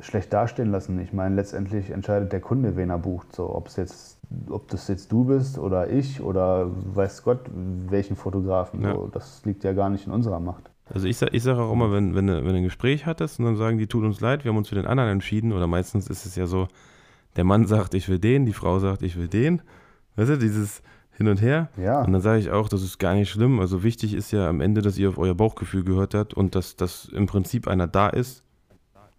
schlecht dastehen lassen. Ich meine, letztendlich entscheidet der Kunde, wen er bucht. So, ob es jetzt, ob das jetzt du bist oder ich oder weiß Gott, welchen Fotografen. Ja. So, das liegt ja gar nicht in unserer Macht. Also ich, ich sage auch immer, wenn, wenn, wenn du ein Gespräch hattest und dann sagen die, tut uns leid, wir haben uns für den anderen entschieden oder meistens ist es ja so, der Mann sagt, ich will den, die Frau sagt, ich will den. Weißt du, dieses Hin und Her. Ja. Und dann sage ich auch, das ist gar nicht schlimm. Also wichtig ist ja am Ende, dass ihr auf euer Bauchgefühl gehört habt und dass, dass im Prinzip einer da ist,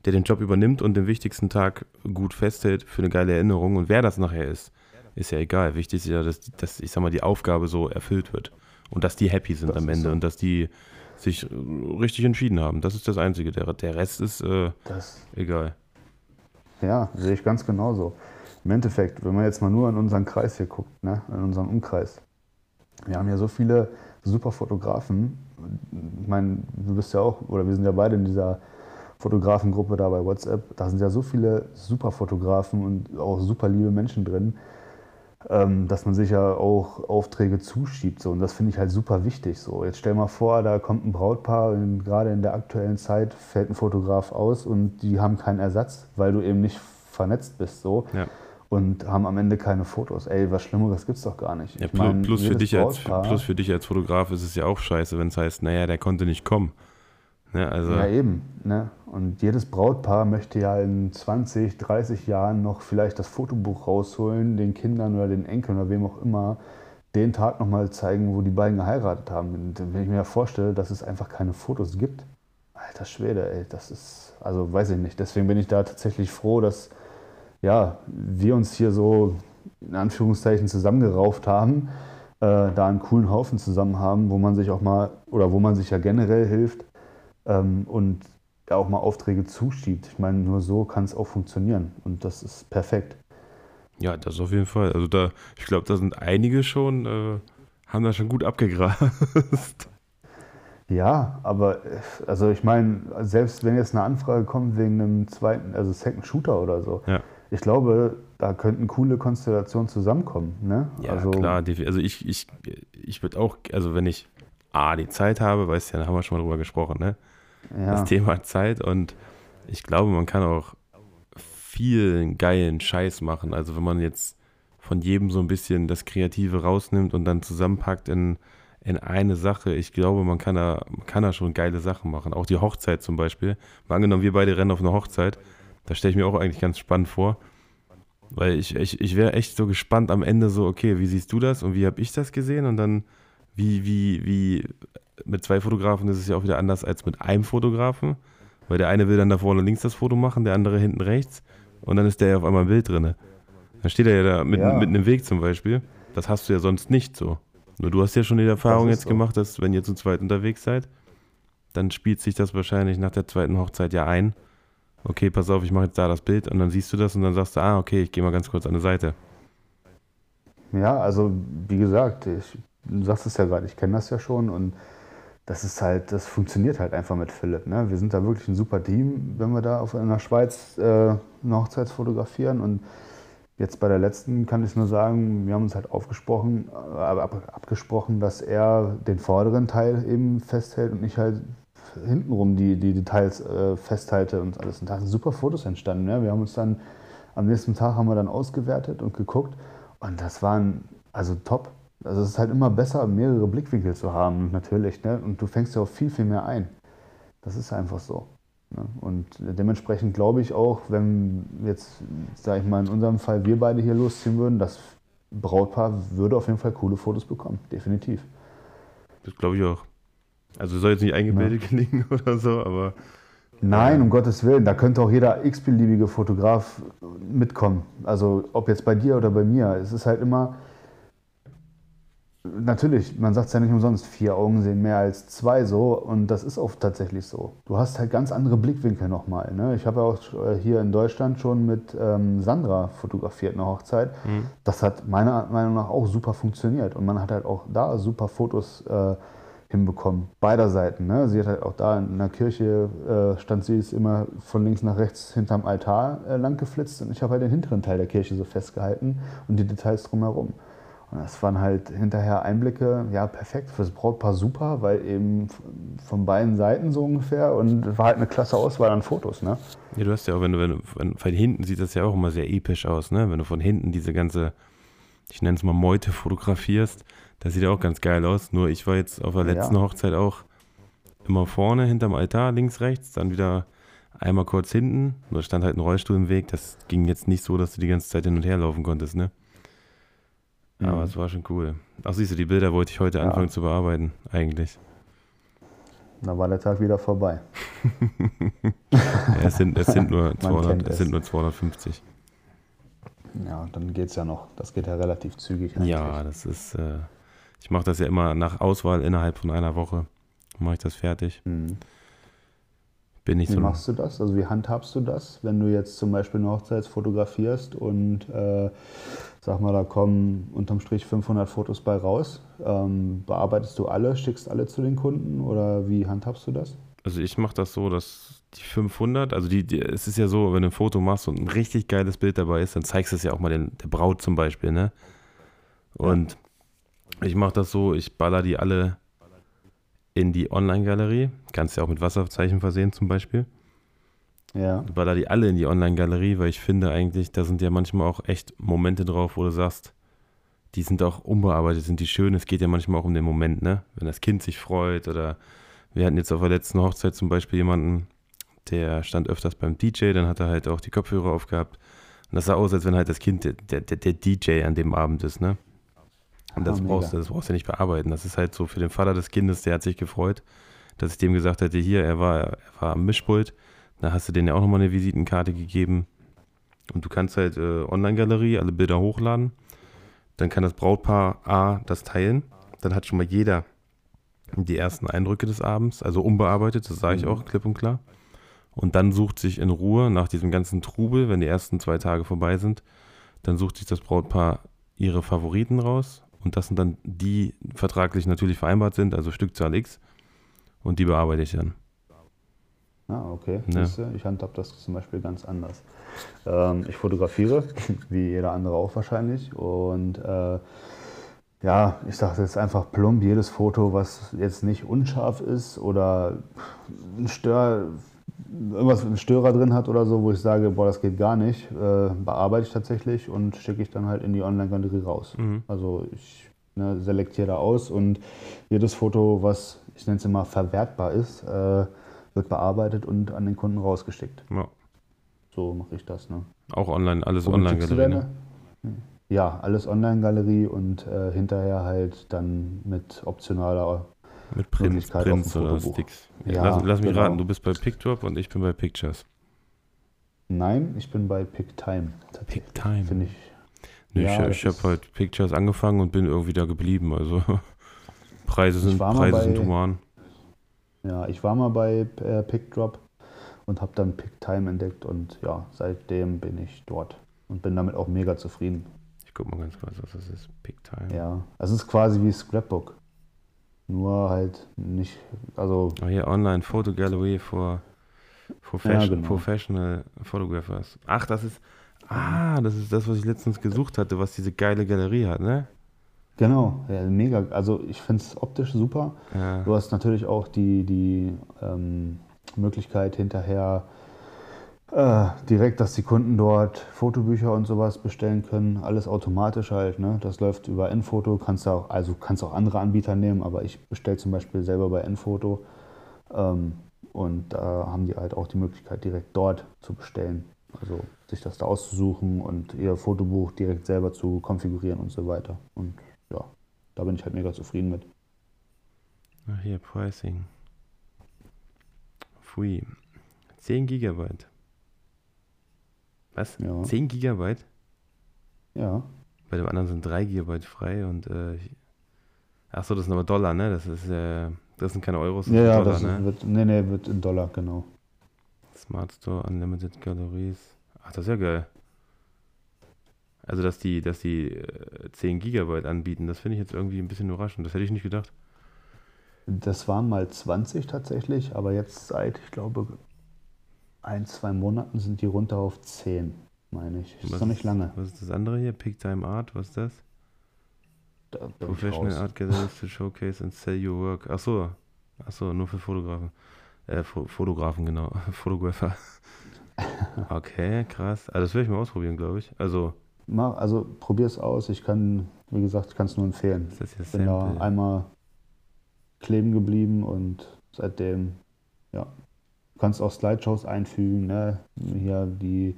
der den Job übernimmt und den wichtigsten Tag gut festhält für eine geile Erinnerung. Und wer das nachher ist, ist ja egal. Wichtig ist ja, dass, dass ich sag mal, die Aufgabe so erfüllt wird. Und dass die happy sind das am Ende so. und dass die sich äh, richtig entschieden haben. Das ist das Einzige. Der, der Rest ist äh, egal. Ja, sehe ich ganz genauso. Im Endeffekt, wenn man jetzt mal nur in unseren Kreis hier guckt, ne, in unseren Umkreis. Wir haben ja so viele super Fotografen. Ich meine, du bist ja auch, oder wir sind ja beide in dieser Fotografengruppe da bei WhatsApp. Da sind ja so viele super Fotografen und auch super liebe Menschen drin dass man sich ja auch Aufträge zuschiebt. So. Und das finde ich halt super wichtig. So. Jetzt stell mal vor, da kommt ein Brautpaar, und gerade in der aktuellen Zeit fällt ein Fotograf aus und die haben keinen Ersatz, weil du eben nicht vernetzt bist. So. Ja. Und haben am Ende keine Fotos. Ey, was Schlimmeres gibt es doch gar nicht. Ja, plus, mein, plus, für dich als, plus für dich als Fotograf ist es ja auch scheiße, wenn es heißt, naja, der konnte nicht kommen. Ne, also ja, eben. Ne? Und jedes Brautpaar möchte ja in 20, 30 Jahren noch vielleicht das Fotobuch rausholen, den Kindern oder den Enkeln oder wem auch immer, den Tag nochmal zeigen, wo die beiden geheiratet haben. Und wenn ich mir ja vorstelle, dass es einfach keine Fotos gibt, alter Schwede, ey, das ist, also weiß ich nicht. Deswegen bin ich da tatsächlich froh, dass ja, wir uns hier so in Anführungszeichen zusammengerauft haben, äh, da einen coolen Haufen zusammen haben, wo man sich auch mal, oder wo man sich ja generell hilft ähm, und ja auch mal Aufträge zuschiebt. Ich meine, nur so kann es auch funktionieren und das ist perfekt. Ja, das auf jeden Fall. Also da, ich glaube, da sind einige schon, äh, haben da schon gut abgegrast. [LAUGHS] Ja, aber also ich meine, selbst wenn jetzt eine Anfrage kommt wegen einem zweiten, also Second Shooter oder so, ja. ich glaube, da könnten coole Konstellationen zusammenkommen. Ne? Ja, also, klar. Also ich, ich, ich würde auch, also wenn ich A, die Zeit habe, weißt du ja, da haben wir schon mal drüber gesprochen, ne? Ja. das Thema Zeit und ich glaube, man kann auch viel geilen Scheiß machen. Also wenn man jetzt von jedem so ein bisschen das Kreative rausnimmt und dann zusammenpackt in, in eine Sache, ich glaube, man kann da, kann da schon geile Sachen machen. Auch die Hochzeit zum Beispiel. Mal angenommen, wir beide rennen auf eine Hochzeit, Das stelle ich mir auch eigentlich ganz spannend vor. Weil ich, ich, ich wäre echt so gespannt am Ende so, okay, wie siehst du das und wie habe ich das gesehen? Und dann, wie, wie, wie, mit zwei Fotografen ist es ja auch wieder anders als mit einem Fotografen. Weil der eine will dann da vorne links das Foto machen, der andere hinten rechts. Und dann ist der ja auf einmal im Bild drin. Dann steht er ja da mitten, ja. mitten im Weg zum Beispiel. Das hast du ja sonst nicht so. Nur du hast ja schon die Erfahrung jetzt so. gemacht, dass wenn ihr zu zweit unterwegs seid, dann spielt sich das wahrscheinlich nach der zweiten Hochzeit ja ein. Okay, pass auf, ich mache jetzt da das Bild und dann siehst du das und dann sagst du, ah, okay, ich gehe mal ganz kurz an die Seite. Ja, also wie gesagt, ich, du sagst es ja gerade, ich kenne das ja schon und das ist halt, das funktioniert halt einfach mit Philipp. Ne? Wir sind da wirklich ein super Team, wenn wir da auf, in der Schweiz äh, eine Hochzeit fotografieren und Jetzt bei der letzten kann ich nur sagen, wir haben uns halt aufgesprochen, äh, ab, abgesprochen, dass er den vorderen Teil eben festhält und ich halt hintenrum die, die Details äh, festhalte und alles. Und da sind super Fotos entstanden. Ja? Wir haben uns dann am nächsten Tag haben wir dann ausgewertet und geguckt und das waren also top. Also es ist halt immer besser, mehrere Blickwinkel zu haben, natürlich. Ne? Und du fängst ja auch viel, viel mehr ein. Das ist einfach so. Ne? Und dementsprechend glaube ich auch, wenn jetzt, sage ich mal, in unserem Fall wir beide hier losziehen würden, das Brautpaar würde auf jeden Fall coole Fotos bekommen, definitiv. Das glaube ich auch. Also soll jetzt nicht eingebildet ja. klingen [LAUGHS] oder so, aber. Nein, um Gottes Willen, da könnte auch jeder x-beliebige Fotograf mitkommen. Also ob jetzt bei dir oder bei mir. Es ist halt immer, Natürlich, man sagt es ja nicht umsonst, vier Augen sehen mehr als zwei so und das ist auch tatsächlich so. Du hast halt ganz andere Blickwinkel nochmal. Ne? Ich habe ja auch äh, hier in Deutschland schon mit ähm, Sandra fotografiert, eine Hochzeit. Mhm. Das hat meiner Meinung nach auch super funktioniert und man hat halt auch da super Fotos äh, hinbekommen, beider Seiten. Ne? Sie hat halt auch da in der Kirche, äh, stand sie ist immer von links nach rechts hinterm Altar äh, lang geflitzt und ich habe halt den hinteren Teil der Kirche so festgehalten und die Details drumherum. Das waren halt hinterher Einblicke, ja, perfekt fürs Brautpaar super, weil eben von beiden Seiten so ungefähr und war halt eine klasse Auswahl an Fotos, ne? Ja, du hast ja auch, wenn du, wenn, wenn von hinten sieht das ja auch immer sehr episch aus, ne? Wenn du von hinten diese ganze, ich nenne es mal Meute fotografierst, das sieht ja auch ganz geil aus. Nur ich war jetzt auf der letzten ja. Hochzeit auch immer vorne hinterm Altar, links, rechts, dann wieder einmal kurz hinten. Nur stand halt ein Rollstuhl im Weg. Das ging jetzt nicht so, dass du die ganze Zeit hin und her laufen konntest, ne? Aber mhm. es war schon cool. Ach, siehst du, die Bilder wollte ich heute ja. anfangen zu bearbeiten, eigentlich. Da war der Tag wieder vorbei. [LAUGHS] ja, es, sind, es, sind nur [LAUGHS] 200, es sind nur 250. Ja, dann geht es ja noch. Das geht ja relativ zügig. Eigentlich. Ja, das ist. Äh, ich mache das ja immer nach Auswahl innerhalb von einer Woche. Mache ich das fertig. Mhm. Bin ich wie so machst du das? Also wie handhabst du das, wenn du jetzt zum Beispiel eine Hochzeit fotografierst und äh, sag mal, da kommen unterm Strich 500 Fotos bei raus. Ähm, bearbeitest du alle, schickst alle zu den Kunden oder wie handhabst du das? Also ich mache das so, dass die 500, also die, die, es ist ja so, wenn du ein Foto machst und ein richtig geiles Bild dabei ist, dann zeigst du es ja auch mal den, der Braut zum Beispiel, ne? Und ja. ich mache das so, ich baller die alle in die Online-Galerie. Kannst ja auch mit Wasserzeichen versehen zum Beispiel. Ja. Baller die alle in die Online-Galerie, weil ich finde eigentlich, da sind ja manchmal auch echt Momente drauf, wo du sagst, die sind auch unbearbeitet, sind die schön. Es geht ja manchmal auch um den Moment, ne? Wenn das Kind sich freut oder wir hatten jetzt auf der letzten Hochzeit zum Beispiel jemanden, der stand öfters beim DJ, dann hat er halt auch die Kopfhörer aufgehabt. Und das sah aus, als wenn halt das Kind der, der, der DJ an dem Abend ist, ne? Und das, oh, brauchst du, das brauchst du nicht bearbeiten. Das ist halt so für den Vater des Kindes, der hat sich gefreut, dass ich dem gesagt hätte, hier, er war, er war am Mischpult. Da hast du denen ja auch nochmal eine Visitenkarte gegeben. Und du kannst halt äh, Online-Galerie alle Bilder hochladen. Dann kann das Brautpaar A das teilen. Dann hat schon mal jeder die ersten Eindrücke des Abends, also unbearbeitet, das sage ich mhm. auch klipp und klar. Und dann sucht sich in Ruhe nach diesem ganzen Trubel, wenn die ersten zwei Tage vorbei sind, dann sucht sich das Brautpaar ihre Favoriten raus und das sind dann die vertraglich natürlich vereinbart sind, also Stückzahl X. Und die bearbeite ich dann. Ah, okay. Ja. Ich handhab das zum Beispiel ganz anders. Ähm, ich fotografiere, [LAUGHS] wie jeder andere auch wahrscheinlich. Und äh, ja, ich sage jetzt einfach plump, jedes Foto, was jetzt nicht unscharf ist oder ein Stör, irgendwas mit einem Störer drin hat oder so, wo ich sage, boah, das geht gar nicht, äh, bearbeite ich tatsächlich und schicke ich dann halt in die Online-Galerie raus. Mhm. Also ich ne, selektiere da aus und jedes Foto, was ich nenne es immer verwertbar ist, äh, wird bearbeitet und an den Kunden rausgeschickt. Ja. So mache ich das. Ne? Auch online, alles Womit online schickst du Galerie. Ne? Ja, alles Online-Galerie und äh, hinterher halt dann mit optionaler. Mit Prints, Prints oder Fotobuch. Sticks. Ja, lass, lass mich genau. raten, du bist bei PicDrop und ich bin bei Pictures. Nein, ich bin bei PickTime. PickTime. Finde ich. Nee, Ja, ich ich habe halt Pictures angefangen und bin irgendwie da geblieben. Also [LAUGHS] Preise sind, Preise sind bei- human. Ja, ich war mal bei äh, PickDrop und habe dann PickTime entdeckt und ja, seitdem bin ich dort und bin damit auch mega zufrieden. Ich guck mal ganz kurz, was das ist. PickTime. Ja, es ist quasi wie Scrapbook. Nur halt nicht, also Oh, hier Online Photo Gallery for, for Ja, fashion, genau. Professional Photographers. Ach, das ist. Ah, das ist das, was ich letztens gesucht hatte, was diese geile Galerie hat, ne? Genau, ja, mega. Also ich finde es optisch super. Ja. Du hast natürlich auch die, die ähm, Möglichkeit hinterher äh, direkt, dass die Kunden dort Fotobücher und sowas bestellen können. Alles automatisch halt. Ne? Das läuft über Enfoto. Kannst du auch, also kannst auch andere Anbieter nehmen, aber ich bestelle zum Beispiel selber bei Enfoto. Ähm, und da haben die halt auch die Möglichkeit, direkt dort zu bestellen. Also sich das da auszusuchen und ihr Fotobuch direkt selber zu konfigurieren und so weiter. Und ja, da bin ich halt mega zufrieden mit. Ach, hier, Pricing. Free. 10 Gigabyte. Was? Ja. 10 Gigabyte? Ja. Bei dem anderen sind 3 Gigabyte frei und äh, ich- ach so, das sind aber Dollar, ne? Das ist äh, das sind keine Euros, das Ja, sind ja, Dollar, das ne? wird, nee, nee, wird in Dollar, genau. Smart Store, Unlimited Galleries. Ach, das ist ja geil. Also, dass die, dass die äh, 10 Gigabyte anbieten, das finde ich jetzt irgendwie ein bisschen überraschend. Das hätte ich nicht gedacht. Das waren mal 20 tatsächlich, aber jetzt seit, ich glaube, ein, zwei Monaten sind die runter auf 10, meine ich. Ist Was doch nicht lange. Was ist das andere hier? Picktime Art, was ist das? Da Professional. Art Galleries to showcase and sell your work. Ach so, ach so, nur für Fotografen. Äh, Fo Fotografen, genau. [LAUGHS] Fotografer. [LAUGHS] Okay, krass. Also das werde ich mal ausprobieren, glaube ich. Also, Mach, also probier es aus. Ich kann, wie gesagt, ich kann es nur empfehlen. ist das hier Ich bin da einmal kleben geblieben und seitdem, ja, du kannst auch Slideshows einfügen, ne? Hier die,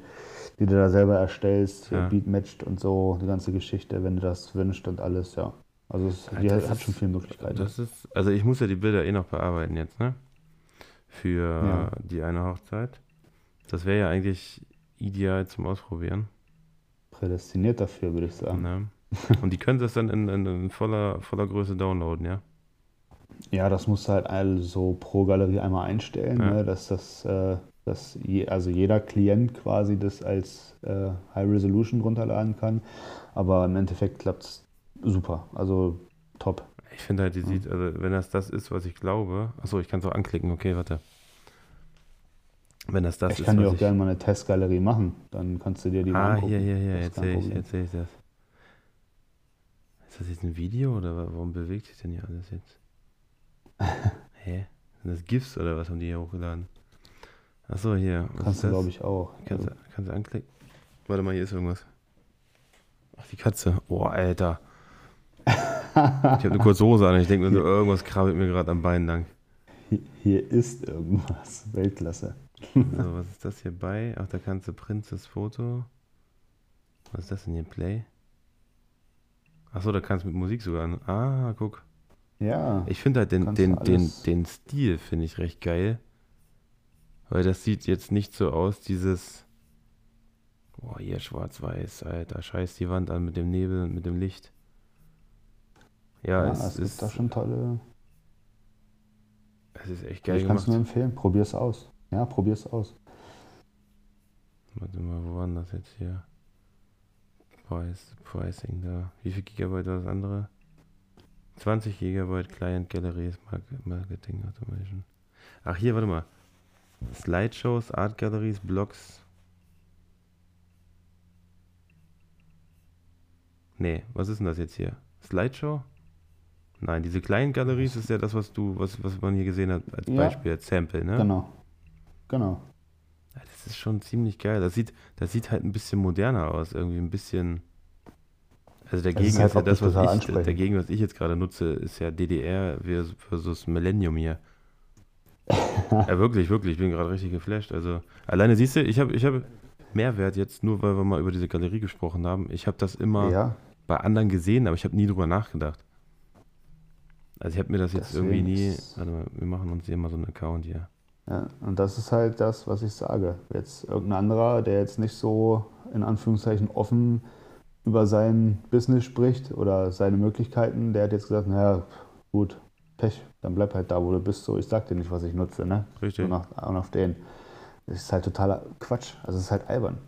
die du da selber erstellst, Ja. Beat matched und so, die ganze Geschichte, wenn du das wünschst und alles, ja. Also es Ja, die das hat ist- schon viele Möglichkeiten. Das ist, also ich muss ja die Bilder eh noch bearbeiten jetzt, ne? Für Ja. die eine Hochzeit. Das wäre ja eigentlich ideal zum Ausprobieren. Prädestiniert dafür, würde ich sagen. Ne? Und die können das dann in, in, in voller, voller Größe downloaden, ja? Ja, das musst du halt also pro Galerie einmal einstellen, Ja. ne, dass das, äh, dass je, also jeder Klient quasi das als äh, High Resolution runterladen kann. Aber im Endeffekt klappt es super. Also top. Ich finde halt, die Ja. sieht, also wenn das das ist, was ich glaube. Achso, ich kann es auch anklicken, okay, warte. Wenn das das ich ist, kann dir auch ich. gerne mal eine Testgalerie machen. Dann kannst du dir die mal ah, angucken. hier, hier, hier, ist jetzt sehe ich, jetzt sehe ich das. Ist das jetzt ein Video oder wa- warum bewegt sich denn hier alles jetzt? [LAUGHS] Hä? Sind das GIFs oder was haben die hier hochgeladen? Achso, hier. Was Kannst du, glaube ich, auch. Kannst, du, kannst du anklicken? Warte mal, hier ist irgendwas. Ach, die Katze. Oh, Alter. Ich habe eine kurze Hose an. Ich denke mir so, [LAUGHS] irgendwas krabbelt mir gerade am Bein lang. Hier- Hier ist irgendwas. Weltklasse. So, was ist das hier bei? Ach, da kannst du Princess Foto. Was ist das denn hier? Play? Achso, da kannst du mit Musik sogar. Ah, guck. Ja. Ich finde halt den, den, den, den Stil finde ich recht geil. Weil das sieht jetzt nicht so aus, dieses. Boah, hier schwarz-weiß, Alter. Scheiß die Wand an mit dem Nebel und mit dem Licht. Ja, ja, es, es ist, da schon tolle. es ist echt geil ich kann es nur empfehlen. Probier's aus. Ja, probier's aus. Warte mal, wo war denn das jetzt hier? Price, Pricing da. Wie viel Gigabyte war das andere? 20 Gigabyte Client Galleries Mar- Marketing Automation. Ach, hier, warte mal. Slideshows, Art Galleries, Blogs. Nee, was ist denn das jetzt hier? Slideshow? Nein, diese kleinen Galeries ist ja das, was du, was, was man hier gesehen hat als Ja. Beispiel, als Sample, ne? Genau. Genau. Das ist schon ziemlich geil. Das sieht, das sieht halt ein bisschen moderner aus, irgendwie ein bisschen. Also dagegen ist ist, halt ja das, was ich, dagegen, was ich jetzt gerade nutze, ist ja DDR vers- versus Millennium hier. [LAUGHS] ja, wirklich, wirklich. Ich bin gerade richtig geflasht. Also, alleine siehst du, ich habe ich hab Mehrwert jetzt, nur weil wir mal über diese Galerie gesprochen haben. Ich habe das immer Ja, bei anderen gesehen, aber ich habe nie drüber nachgedacht. Also ich habe mir das jetzt Deswegen irgendwie nie. Warte mal, wir machen uns hier mal so einen Account hier. Ja, und das ist halt das, was ich sage. Jetzt irgendein anderer, der jetzt nicht so in Anführungszeichen offen über sein Business spricht oder seine Möglichkeiten, der hat jetzt gesagt, naja, gut, Pech, dann bleib halt da, wo du bist. So, ich sag dir nicht, was ich nutze, ne? Richtig. Und auf, und auf den. Das ist halt totaler Quatsch. Also es ist halt albern.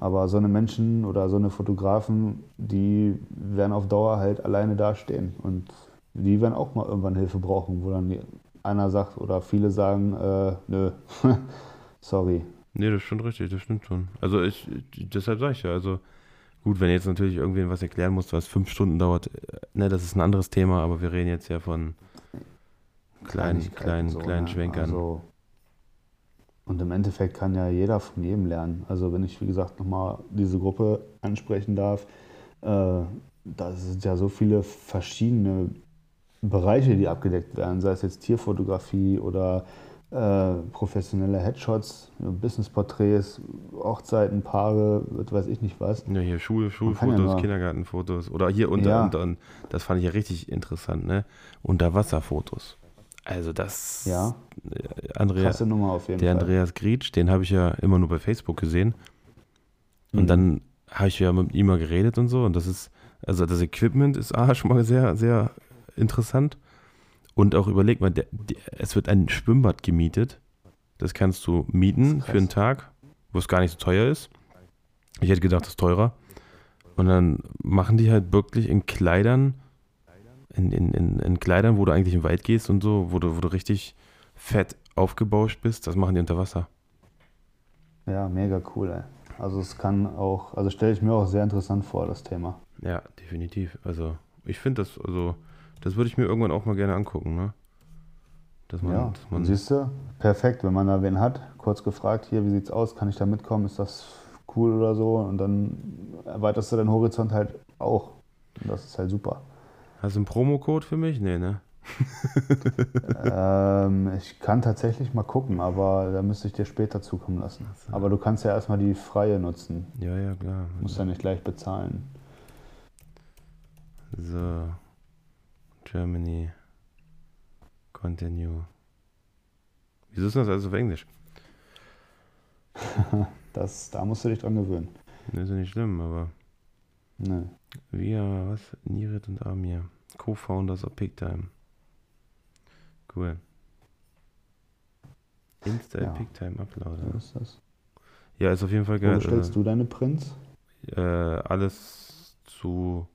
Aber so eine Menschen oder so eine Fotografen, die werden auf Dauer halt alleine dastehen. Und die werden auch mal irgendwann Hilfe brauchen, wo dann einer sagt oder viele sagen, äh, nö, [LAUGHS] sorry. Nee, das stimmt richtig, das stimmt schon. Also ich, deshalb sage ich ja, also gut, wenn jetzt natürlich irgendwen was erklären muss, was fünf Stunden dauert, äh, ne, das ist ein anderes Thema, aber wir reden jetzt ja von kleinen, kleinen, so, kleinen ne? Schwenkern. Also, und im Endeffekt kann ja jeder von jedem lernen. Also wenn ich, wie gesagt, nochmal diese Gruppe ansprechen darf, äh, da sind ja so viele verschiedene Bereiche, die abgedeckt werden, sei es jetzt Tierfotografie oder äh, professionelle Headshots, Businessporträts, Hochzeiten, Paare, was weiß ich nicht was. Ja, hier Schul, ja Schulfotos, nur- Kindergartenfotos oder hier unter, Ja. unter, das fand ich ja richtig interessant, ne? Unterwasserfotos. Also das, Ja, äh, Andrea, krasse Nummer auf jeden der Fall. Andreas Grietsch, den habe ich ja immer nur bei Facebook gesehen. Und Mhm. dann habe ich ja mit ihm mal geredet und so. Und das ist, also das Equipment ist A, schon mal sehr, sehr interessant. Und auch überleg mal, der, der, es wird ein Schwimmbad gemietet. Das kannst du mieten für einen Tag, wo es gar nicht so teuer ist. Ich hätte gedacht, das ist teurer. Und dann machen die halt wirklich in Kleidern, in, in, in, in Kleidern, wo du eigentlich im Wald gehst und so, wo du, wo du richtig fett aufgebauscht bist, das machen die unter Wasser. Ja, mega cool, ey. Also es kann auch, also stelle ich mir auch sehr interessant vor, das Thema. Ja, definitiv. Also, ich finde das, also, das würde ich mir irgendwann auch mal gerne angucken, ne? Dass man, ja, dass man siehst du, perfekt, wenn man da wen hat, kurz gefragt, hier, wie sieht's aus, kann ich da mitkommen, ist das cool oder so? Und dann erweiterst du deinen Horizont halt auch. Und das ist halt super. hast du einen Promocode für mich? Nee, ne? [LAUGHS] [LAUGHS] ähm, ich kann tatsächlich mal gucken, aber da müsste ich dir später zukommen lassen. so. Aber du kannst ja erstmal die freie nutzen. Ja, ja, klar. Musst ja nicht gleich bezahlen. So. Germany. Continue. Wieso ist das alles auf Englisch? [LAUGHS] Das, da musst du dich dran gewöhnen. Das ist ja nicht schlimm, aber Nee. wir, was? Nirit und Amir. Co-Founders of Picktime. Cool. Insta Ja. Picktime Uploader. So ist das. Ja, ist auf jeden Fall Wo geil. bestellst du deine Prints? Äh, alles zu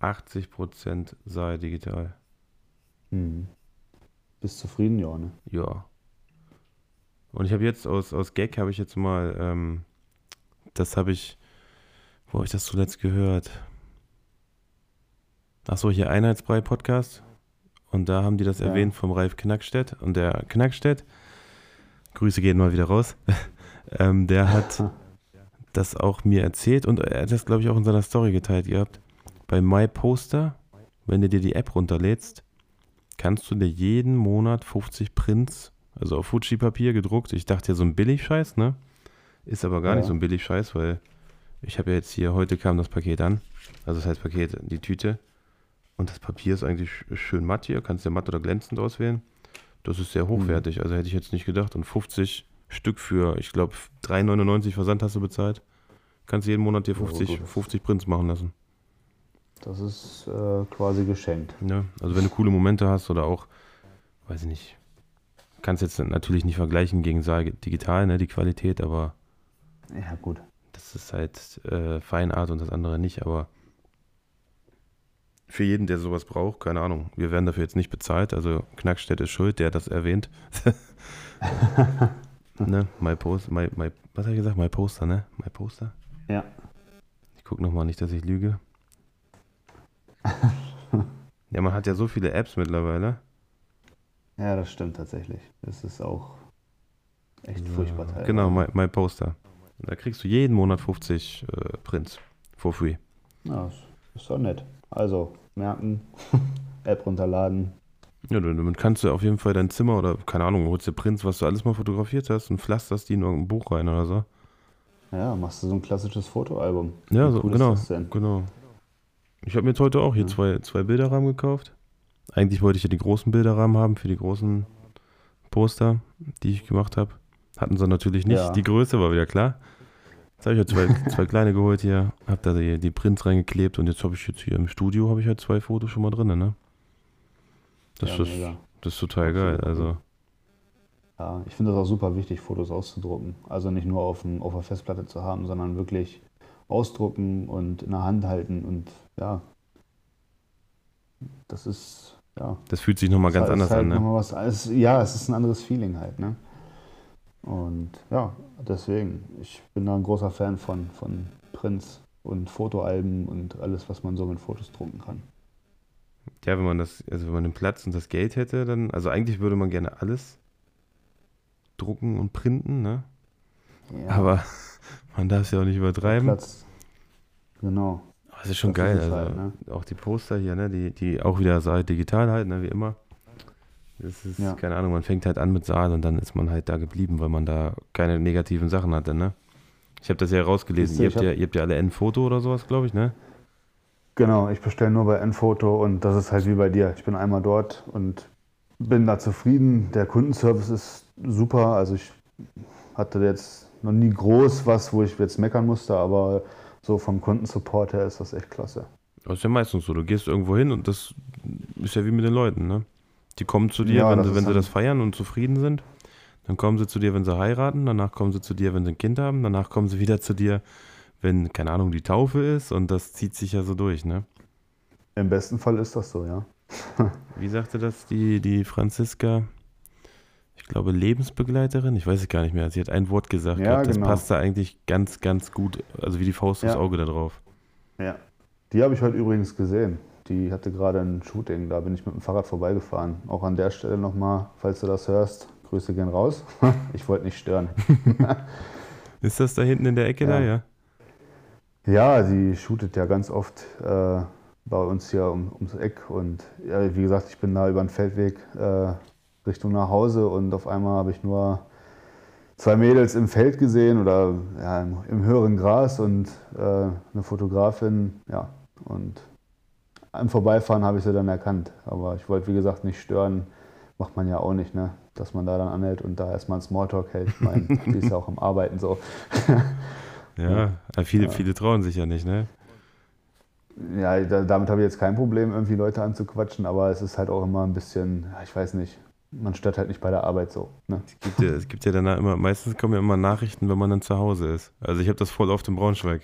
80% sei digital. Hm. Bist zufrieden, ja, ne? Ja. Und ich habe jetzt aus, aus Gag habe ich jetzt mal, ähm, das habe ich, wo habe ich das zuletzt gehört? Achso, hier Einheitsbrei-Podcast. Und da haben die das Ja. erwähnt vom Ralf Knackstedt. Und der Knackstedt, Grüße gehen mal wieder raus, [LAUGHS] ähm, der hat [LAUGHS] das auch mir erzählt und er hat das, glaube ich, auch in seiner Story geteilt gehabt. Bei MyPoster, wenn du dir die App runterlädst, kannst du dir jeden Monat 50 Prints, also auf Fuji-Papier gedruckt. Ich dachte ja so ein Billig-Scheiß, ne? Ist aber gar Ja. nicht so ein Billig-Scheiß, weil ich habe ja jetzt hier, heute kam das Paket an. Also das heißt Paket, die Tüte. Und das Papier ist eigentlich sch- schön matt hier. Kannst du matt oder glänzend auswählen. Das ist sehr hochwertig. Also hätte ich jetzt nicht gedacht. Und 50 Stück für, ich glaube, 3,99 Versand hast du bezahlt. Kannst jeden Monat dir Ja, 50, gut. 50 Prints machen lassen. Das ist äh, quasi geschenkt. Ja, also wenn du coole Momente hast oder auch, weiß ich nicht, kannst jetzt natürlich nicht vergleichen gegen digital, ne, die Qualität, aber Ja, gut. das ist halt äh, Feinart und das andere nicht, aber für jeden, der sowas braucht, keine Ahnung, wir werden dafür jetzt nicht bezahlt, also Knackstedt ist schuld, der hat das erwähnt. [LAUGHS] ne, my post, my, my, was habe ich gesagt, my poster, ne, my poster. Ja. Ich gucke nochmal nicht, dass ich lüge. [LAUGHS] ja, man hat ja so viele Apps mittlerweile. Ja, das stimmt tatsächlich. Das ist auch echt So, furchtbar teilweise. Genau, my, my Poster. Da kriegst du jeden Monat 50 äh, Prints. For free. Ja, ist doch nett. Also, merken, [LAUGHS] App runterladen. Ja, damit kannst du auf jeden Fall dein Zimmer oder, keine Ahnung, holst dir Prints, was du alles mal fotografiert hast und pflasterst die in irgendein Buch rein oder so. Ja, machst du so ein klassisches Fotoalbum. Ja, Wie so, cool ist genau. das denn? genau. Ich habe mir jetzt heute auch hier zwei, zwei Bilderrahmen gekauft. Eigentlich wollte ich ja die großen Bilderrahmen haben für die großen Poster, die ich gemacht habe. Hatten sie natürlich nicht. Ja. Die Größe war wieder klar. Jetzt habe ich halt zwei, [LAUGHS] zwei kleine geholt hier, habe da die, die Prints reingeklebt und jetzt habe ich jetzt hier im Studio habe ich halt zwei Fotos schon mal drin, ne? Das, Ja, ist, das ist total geil. Also, Ja, ich finde das auch super wichtig, Fotos auszudrucken. Also nicht nur auf, dem, auf der Festplatte zu haben, sondern wirklich ausdrucken und in der Hand halten und ja, das ist, ja. das fühlt sich nochmal ganz anders halt an, ne? was, es, ja, es ist ein anderes Feeling halt, ne? Und ja, deswegen, ich bin da ein großer Fan von, von Prints und Fotoalben und alles, was man so mit Fotos drucken kann. Ja, wenn man das, also wenn man den Platz und das Geld hätte, dann, also eigentlich würde man gerne alles drucken und printen, ne? Ja, Aber man darf es ja auch nicht übertreiben. Platz. Genau. Aber es ist schon Das geil, ist also halt, ne? auch die Poster hier, ne, die, die auch wieder Saal digital halt, ne, wie immer. Das ist, Ja. keine Ahnung, man fängt halt an mit Saal und dann ist man halt da geblieben, weil man da keine negativen Sachen hatte, ne? Ich habe das ja rausgelesen, ihr habt, ja, ihr habt ja alle N-Foto oder sowas, glaube ich, ne? Genau, ich bestelle nur bei Enfoto und das ist halt wie bei dir. Ich bin einmal dort und bin da zufrieden. Der Kundenservice ist super. Also ich hatte jetzt noch nie groß was, wo ich jetzt meckern musste, aber so vom Kundensupport her ist das echt klasse. Das ist ja meistens so, du gehst irgendwo hin und das ist ja wie mit den Leuten, ne? Die kommen zu dir, Ja, wenn, sie, wenn sie das feiern und zufrieden sind. Dann kommen sie zu dir, wenn sie heiraten. Danach kommen sie zu dir, wenn sie ein Kind haben. Danach kommen sie [LAUGHS] wieder zu dir, wenn, keine Ahnung, die Taufe ist. Und das zieht sich ja so durch, ne? Im besten Fall ist das so, ja. [LAUGHS] Wie sagte das die, die Franziska? Ich glaube, Lebensbegleiterin? Ich weiß es gar nicht mehr. Sie hat ein Wort gesagt. Ja, gehabt. das genau. passt da eigentlich ganz, ganz gut. Also wie die Faust aufs Ja. Auge da drauf. Ja. Die habe ich heute übrigens gesehen. Die hatte gerade ein Shooting, da bin ich mit dem Fahrrad vorbeigefahren. Auch an der Stelle nochmal, falls du das hörst, Grüße gehen raus. [LAUGHS] Ich wollte nicht stören. [LAUGHS] Ist das da hinten in der Ecke Ja. da, ja? Ja, sie shootet ja ganz oft äh, bei uns hier um, ums Eck. Und ja, wie gesagt, ich bin da über den Feldweg äh, Richtung nach Hause und auf einmal habe ich nur zwei Mädels im Feld gesehen oder ja, im, im höheren Gras und äh, eine Fotografin. Ja, und im Vorbeifahren habe ich sie dann erkannt. Aber ich wollte, wie gesagt, nicht stören. Macht man ja auch nicht, ne? dass man da dann anhält und da erstmal einen Smalltalk hält. Ich meine, [LAUGHS] die ist ja auch am Arbeiten so. [LAUGHS] Ja, viele, Ja. viele trauen sich ja nicht, ne? Ja, da, damit habe ich jetzt kein Problem, irgendwie Leute anzuquatschen, aber es ist halt auch immer ein bisschen, ich weiß nicht, man stört halt nicht bei der Arbeit so. Ne? Es gibt ja, es gibt ja danach immer, meistens kommen ja immer Nachrichten, wenn man dann zu Hause ist. Also ich habe das voll oft in Braunschweig.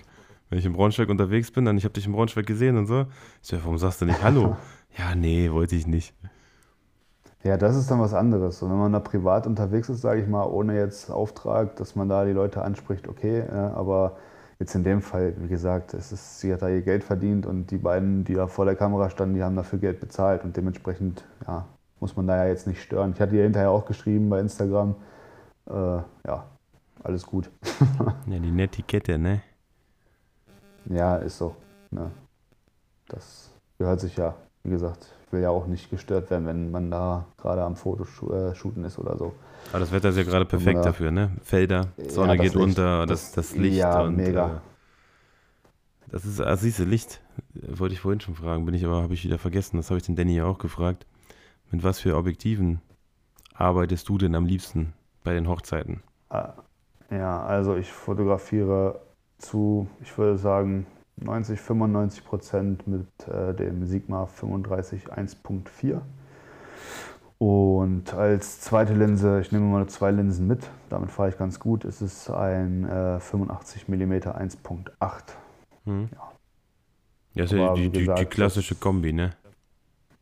Wenn ich in Braunschweig unterwegs bin, dann ich habe dich in Braunschweig gesehen und so. Ich so, warum sagst du nicht Hallo? [LAUGHS] ja, nee, wollte ich nicht. Ja, das ist dann was anderes. Und wenn man da privat unterwegs ist, sage ich mal, ohne jetzt Auftrag, dass man da die Leute anspricht, okay, aber jetzt in dem Fall, wie gesagt, es ist, sie hat da ihr Geld verdient und die beiden, die da vor der Kamera standen, die haben dafür Geld bezahlt und dementsprechend, ja, muss man da ja jetzt nicht stören. Ich hatte ihr hinterher auch geschrieben bei Instagram, äh, ja, alles gut. [LAUGHS] Ja, die Netiquette, ne? Ja, ist so. Ne? Das gehört sich ja. Wie gesagt, ich will ja auch nicht gestört werden, wenn man da gerade am Fotoshooten ist oder so. Aber das Wetter ist ja gerade perfekt Ja. dafür, ne? Felder, Ja, Sonne das geht Licht. unter, das, Das- das Licht ja, und mega. Äh, das ist, ah, siehst du, Licht. Äh, Wollte ich vorhin schon fragen, bin ich aber, habe ich wieder vergessen. Das habe ich den Danny ja auch gefragt. Mit was für Objektiven arbeitest du denn am liebsten bei den Hochzeiten? Ah, Ja, also ich fotografiere zu, ich würde sagen, 90, 95 Prozent mit äh, dem Sigma 35 1.4. Und als zweite Linse, ich nehme mal zwei Linsen mit, damit fahre ich ganz gut, ist es ein äh, 85 mm 1.8. Hm? Ja. Ja, ist ja die, die, die klassische das- Kombi, ne?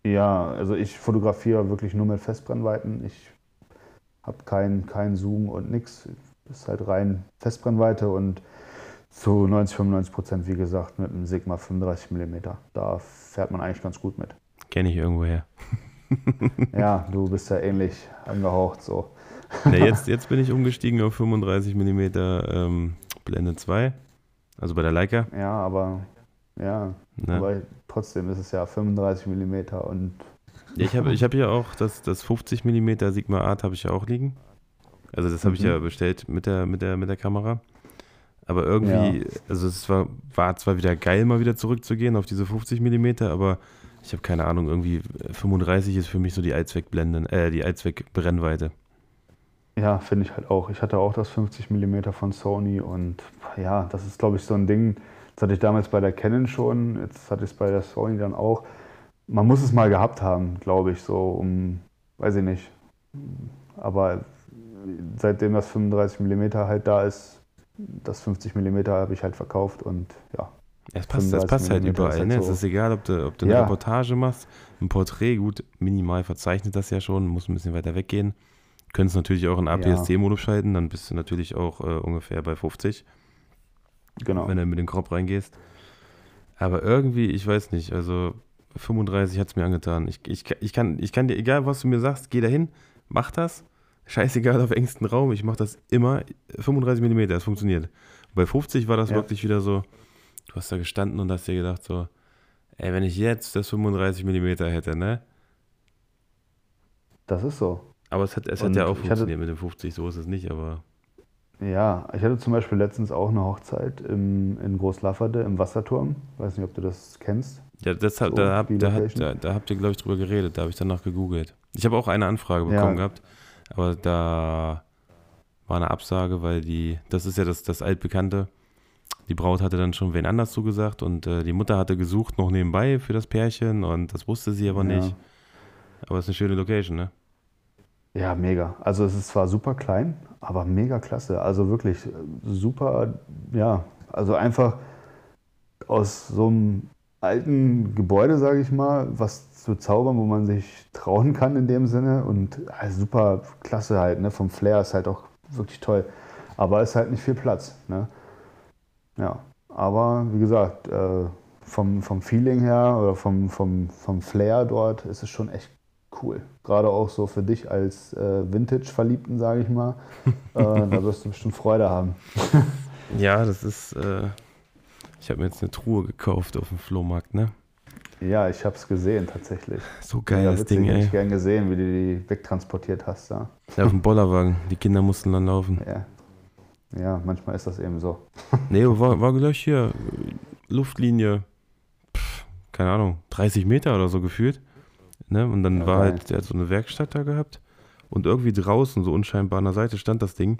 Ja, also ich fotografiere wirklich nur mit Festbrennweiten. Ich habe keinen kein Zoom und nix. Ist halt rein Festbrennweite und zu 90, 95 Prozent, wie gesagt, mit einem Sigma 35 mm. Da fährt man eigentlich ganz gut mit. Kenne ich irgendwoher. [LAUGHS] Ja, du bist ja ähnlich angehaucht so. Na, jetzt, jetzt bin ich umgestiegen auf 35 mm ähm, Blende 2. Also bei der Leica. Ja, aber ja, Ne? aber trotzdem ist es ja 35 mm und Ja, ich habe ich hab ja auch das, das 50 mm Sigma Art habe ich ja auch liegen. Also das habe ich Mhm. ja bestellt mit der, mit der, mit der Kamera. Aber irgendwie, ja. also es war, war zwar wieder geil, mal wieder zurückzugehen auf diese 50 mm, aber ich habe keine Ahnung, irgendwie 35 ist für mich so die Allzweckblenden, äh, die Allzweckbrennweite. Ja, finde ich halt auch. Ich hatte auch das 50 mm von Sony und ja, das ist, glaube ich, so ein Ding, das hatte ich damals bei der Canon schon, jetzt hatte ich es bei der Sony dann auch. Man muss es mal gehabt haben, glaube ich, so um, weiß ich nicht. Aber seitdem das 35 mm halt da ist, das 50 mm habe ich halt verkauft und ja. Es passt, es passt halt überall. Halt ne? So. Es ist egal, ob du, ob du eine ja. Reportage machst, ein Porträt, gut, minimal verzeichnet das ja schon, muss ein bisschen weiter weggehen. Könntest natürlich auch in APS-C-Modus ja. schalten, dann bist du natürlich auch äh, ungefähr bei 50. Genau. Wenn du mit dem Crop reingehst. Aber irgendwie, ich weiß nicht, also 35 hat es mir angetan. Ich, ich, ich, kann, ich kann dir, egal was du mir sagst, geh dahin, mach das. Scheißegal auf engstem Raum, ich mach das immer. 35 mm, das funktioniert. Bei 50 war das ja. wirklich wieder so, du hast da gestanden und hast dir gedacht so, ey, wenn ich jetzt das 35 mm hätte, ne? Das ist so. Aber es hat, es hat ja auch funktioniert hatte, mit dem 50, so ist es nicht, aber. Ja, ich hatte zum Beispiel letztens auch eine Hochzeit im, in Großlafferde im Wasserturm. Weiß nicht, ob du das kennst. Ja, das, so, da, hab, da, da, da, habt ihr, glaube ich, drüber geredet. Da habe ich danach gegoogelt. Ich habe auch eine Anfrage bekommen ja. gehabt, aber da war eine Absage, weil die, das ist ja das, das altbekannte, die Braut hatte dann schon wen anders zugesagt und äh, die Mutter hatte gesucht noch nebenbei für das Pärchen und das wusste sie aber ja. nicht. Aber es ist eine schöne Location, ne? Ja, mega. Also es ist zwar super klein, aber mega klasse. Also wirklich äh, super, ja, also einfach aus so einem alten Gebäude, sage ich mal, was zu zaubern, wo man sich trauen kann in dem Sinne. Und also super klasse halt, ne? Vom Flair ist halt auch wirklich toll. Aber es ist halt nicht viel Platz. Ne? Ja. Aber wie gesagt, äh, vom, vom Feeling her oder vom, vom, vom Flair dort ist es schon echt cool. Gerade auch so für dich als äh, Vintage-Verliebten, sage ich mal. [LAUGHS] äh, da wirst du bestimmt Freude haben. [LAUGHS] ja, das ist. Äh, ich habe mir jetzt eine Truhe gekauft auf dem Flohmarkt, ne? Ja, ich habe es gesehen tatsächlich. So geil das Ding, ey. Ich gern gesehen, wie du die wegtransportiert hast da. Ja, auf dem [LAUGHS] Bollerwagen. Die Kinder mussten dann laufen. Ja. Ja, manchmal ist das eben so. nee, war, war gleich hier Luftlinie, pff, keine Ahnung, 30 Meter oder so gefühlt. Ne? Und dann ja, war halt, der hat so eine Werkstatt da gehabt. Und irgendwie draußen, so unscheinbar an der Seite, stand das Ding.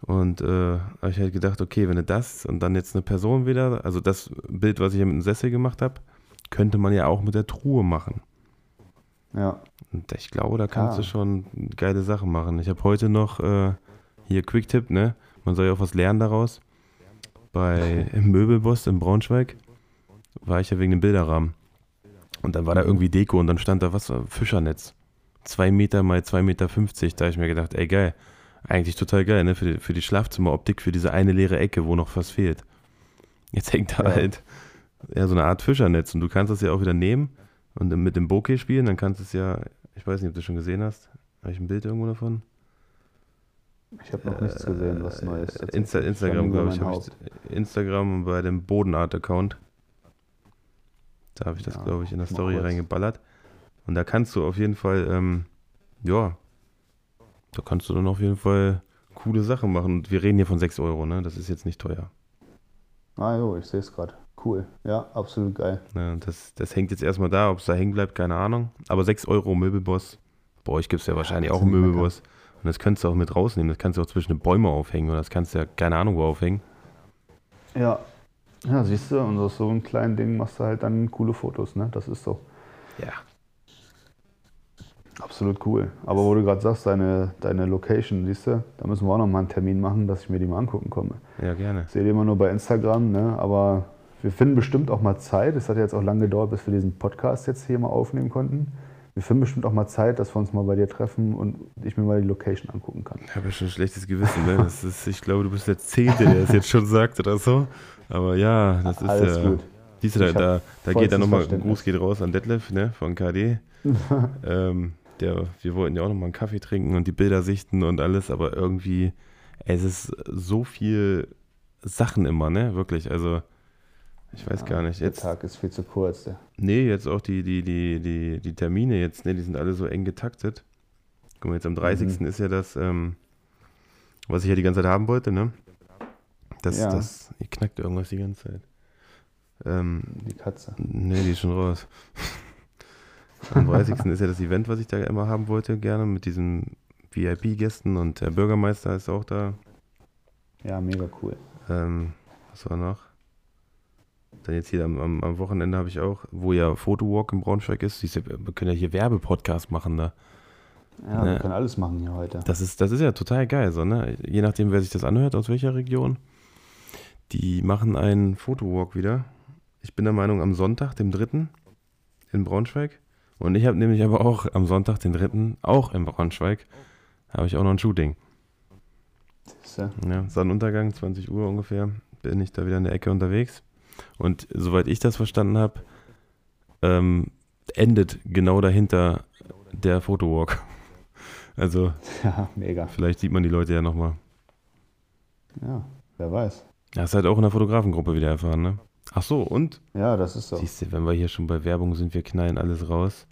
Und äh, habe ich halt gedacht, okay, wenn du das und dann jetzt eine Person wieder, also das Bild, was ich hier mit dem Sessel gemacht habe, könnte man ja auch mit der Truhe machen. Ja. Und ich glaube, da kannst ah. du schon geile Sachen machen. Ich habe heute noch äh, hier Quick-Tipp, ne? Man soll ja auch was lernen daraus. Bei im [LAUGHS] Möbelboss in Braunschweig war ich ja wegen dem Bilderrahmen. Und dann war da irgendwie Deko und dann stand da was, Fischernetz. Zwei Meter mal zwei Meter. fünfzig. Da habe ich mir gedacht, ey geil, eigentlich total geil, ne? Für die, für die Schlafzimmeroptik, für diese eine leere Ecke, wo noch was fehlt. Jetzt hängt da ja. halt ja, so eine Art Fischernetz und du kannst das ja auch wieder nehmen und mit dem Bokeh spielen, dann kannst du es ja, ich weiß nicht, ob du schon gesehen hast. Habe ich ein Bild irgendwo davon? Ich habe noch nichts gesehen, was Neues. Insta Instagram, glaube ich, ich. Instagram bei dem Bodenart-Account. Da habe ich das, ja, glaube ich, in der Story reingeballert. Und da kannst du auf jeden Fall, ähm, ja, da kannst du dann auf jeden Fall coole Sachen machen. Und wir reden hier von 6 Euro, ne? Das ist jetzt nicht teuer. Ah jo, ich sehe es gerade. Cool. Ja, absolut geil. Ja, das, das hängt jetzt erstmal da, ob es da hängen bleibt, keine Ahnung. Aber 6 Euro Möbelboss. Bei euch gibt es ja wahrscheinlich ja, auch einen Möbelboss. Und das könntest du auch mit rausnehmen. Das kannst du auch zwischen den Bäumen aufhängen oder das kannst du ja keine Ahnung wo aufhängen. Ja, ja, siehst du, und aus so einem kleinen Ding machst du halt dann coole Fotos, ne? Das ist so. Ja. Absolut cool. Aber wo du gerade sagst, deine, deine Location, siehst du, da müssen wir auch noch mal einen Termin machen, dass ich mir die mal angucken komme. Ja, gerne. Ich sehe die immer nur bei Instagram, ne? aber wir finden bestimmt auch mal Zeit. Es hat jetzt auch lange gedauert, bis wir diesen Podcast jetzt hier mal aufnehmen konnten wir finden bestimmt auch mal Zeit, dass wir uns mal bei dir treffen und ich mir mal die Location angucken kann. Ich habe ja schon ein schlechtes Gewissen, ne? Das ist, ich glaube, du bist der Zehnte, der es jetzt schon sagt oder so. Aber ja, das ist Alles ja. Gut. Siehst du, da, da, da geht dann nochmal, ein Gruß geht raus an Detlef, ne, von KD. [LAUGHS] ähm, der, wir wollten ja auch nochmal einen Kaffee trinken und die Bilder sichten und alles, aber irgendwie, es ist so viel Sachen immer, ne, wirklich, also ich weiß ja, gar nicht. Jetzt, der Tag ist viel zu kurz. Ja. Nee, jetzt auch die, die, die, die, die Termine jetzt, ne, die sind alle so eng getaktet. Guck mal, jetzt am 30. Mhm. ist ja das, ähm, was ich ja die ganze Zeit haben wollte, ne? Das, Ja. das, hier knackt irgendwas die ganze Zeit. Ähm, Die Katze. nee, die ist schon raus. [LAUGHS] Am 30. ist ja das Event, was ich da immer haben wollte, gerne, mit diesen VIP-Gästen und der Bürgermeister ist auch da. Ja, mega cool. Ähm, was war noch? Dann jetzt hier am, am, am Wochenende habe ich auch, wo ja Photowalk in Braunschweig ist, siehst du, wir können ja hier Werbepodcast machen da. Ja, Ja. wir können alles machen hier heute. Das ist, das ist ja total geil, so, ne? Je nachdem, wer sich das anhört, aus welcher Region. Die machen einen Fotowalk wieder. Ich bin der Meinung, am Sonntag, dem 3. in Braunschweig. Und ich habe nämlich aber auch am Sonntag, den 3. auch in Braunschweig, habe ich auch noch ein Shooting. Siehste? Ja, Sonnenuntergang, 20 Uhr ungefähr, bin ich da wieder in der Ecke unterwegs. Und soweit ich das verstanden habe, ähm, endet genau dahinter der Fotowalk. [LAUGHS] Also Ja, mega. vielleicht sieht man die Leute ja nochmal. Ja, wer weiß. Hast halt auch in der Fotografengruppe wieder erfahren, ne? Ach so, und? Ja, das ist so. Siehst du, wenn wir hier schon bei Werbung sind, wir knallen alles raus.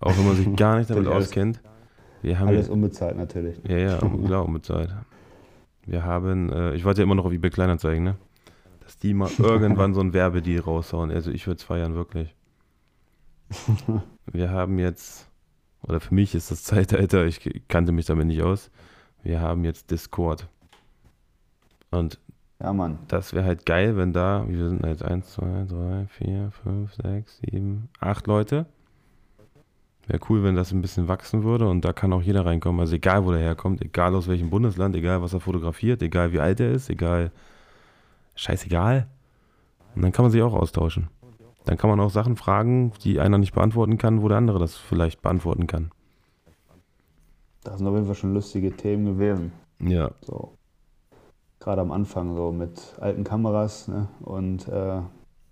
Auch wenn man sich gar nicht [LAUGHS] damit auskennt. Wir haben Alles unbezahlt natürlich. ja, ja, klar, unbezahlt. Wir haben, äh, ich warte ja immer noch auf eBay Kleinanzeigen, ne? Die mal [LAUGHS] irgendwann so ein Werbedeal raushauen. Also ich würde es feiern, wirklich. [LAUGHS] Wir haben jetzt, oder für mich ist das Zeitalter, ich kannte mich damit nicht aus. Wir haben jetzt Discord. Und Ja, Mann. das wäre halt geil, wenn da, wie wir sind jetzt? 1, 2, 3, 4, 5, 6, 7, 8 Leute. Wäre cool, wenn das ein bisschen wachsen würde und da kann auch jeder reinkommen. Also egal, wo der herkommt, egal aus welchem Bundesland, egal, was er fotografiert, egal, wie alt er ist, egal, scheißegal. Und dann kann man sich auch austauschen. Dann kann man auch Sachen fragen, die einer nicht beantworten kann, wo der andere das vielleicht beantworten kann. Das sind auf jeden Fall schon lustige Themen gewesen. Ja, So. Gerade am Anfang so mit alten Kameras ne? und äh,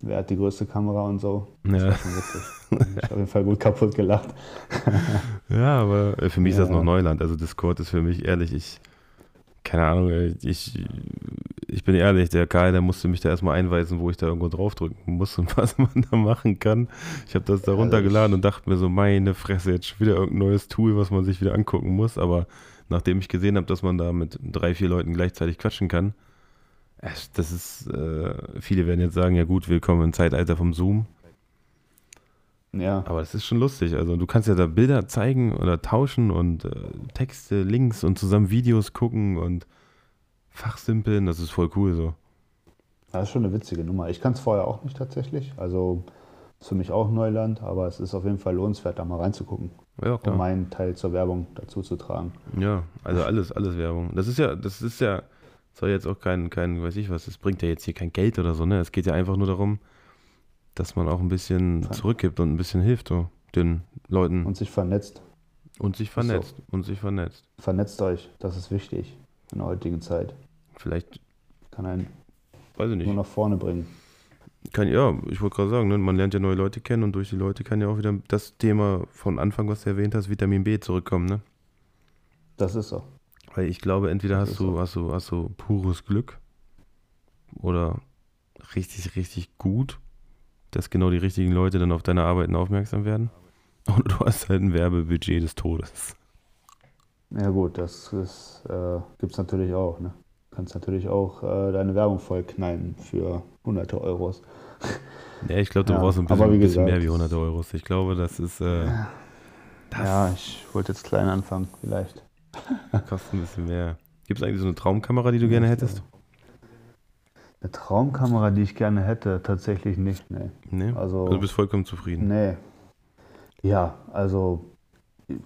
wer hat die größte Kamera und so. Das ja. war schon witzig. ich habe auf jeden Fall gut kaputt gelacht. [LAUGHS] Ja, aber äh, für mich ist das noch Neuland. Also Discord ist für mich ehrlich, ich, keine Ahnung, ich, ich bin ehrlich, der Karl, der musste mich da erstmal einweisen, wo ich da irgendwo draufdrücken muss und [LAUGHS] was man da machen kann. Ich habe das da runtergeladen und dachte mir so, meine Fresse, jetzt wieder irgendein neues Tool, was man sich wieder angucken muss. Aber nachdem ich gesehen habe, dass man da mit drei, vier Leuten gleichzeitig quatschen kann, das ist, äh, viele werden jetzt sagen, ja gut, willkommen im Zeitalter vom Zoom. Ja, Aber das ist schon lustig. Also du kannst ja da Bilder zeigen oder tauschen und äh, Texte, Links und zusammen Videos gucken und fachsimpeln. Das ist voll cool so. das ist schon eine witzige Nummer. Ich kann es vorher auch nicht tatsächlich. Also ist für mich auch Neuland, aber es ist auf jeden Fall lohnenswert, da mal reinzugucken, Ja, um klar. meinen Teil zur Werbung dazu zu tragen. Ja, also alles, alles Werbung. Das ist ja, das ist ja, soll jetzt auch kein, kein, weiß ich was, das bringt ja jetzt hier kein Geld oder so, ne? Es geht ja einfach nur darum, dass man auch ein bisschen zurückgibt und ein bisschen hilft, so den Leuten Und sich vernetzt. und sich so. vernetzt. Und sich vernetzt. Vernetzt euch, das ist wichtig in der heutigen Zeit. Vielleicht, Kann einen weiß ich nicht. nur nach vorne bringen. Kann, ja, ich wollte gerade sagen, ne, man lernt ja neue Leute kennen und durch die Leute kann ja auch wieder das Thema von Anfang, was du erwähnt hast, Vitamin B zurückkommen, ne? Das ist so. Weil ich glaube, entweder Das hast du, so. hast du, hast du pures Glück oder richtig, richtig gut, dass genau die richtigen Leute dann auf deine Arbeiten aufmerksam werden. Und du hast halt ein Werbebudget des Todes. Ja gut, das ist, äh, gibt es natürlich auch. Ne? Du kannst natürlich auch äh, deine Werbung voll knallen für hunderte Euros. Ja, ich glaube, du Ja, brauchst ein bisschen, ein bisschen gesagt, mehr wie 100 Euro. Ich glaube, das ist, äh, das Ja, ich wollte jetzt klein anfangen, vielleicht. [LAUGHS] kostet ein bisschen mehr. Gibt es eigentlich so eine Traumkamera, die du gerne hättest? Eine Traumkamera, die ich gerne hätte, tatsächlich nicht. Nee. Nee? Also- also du bist vollkommen zufrieden. Nee. Ja, also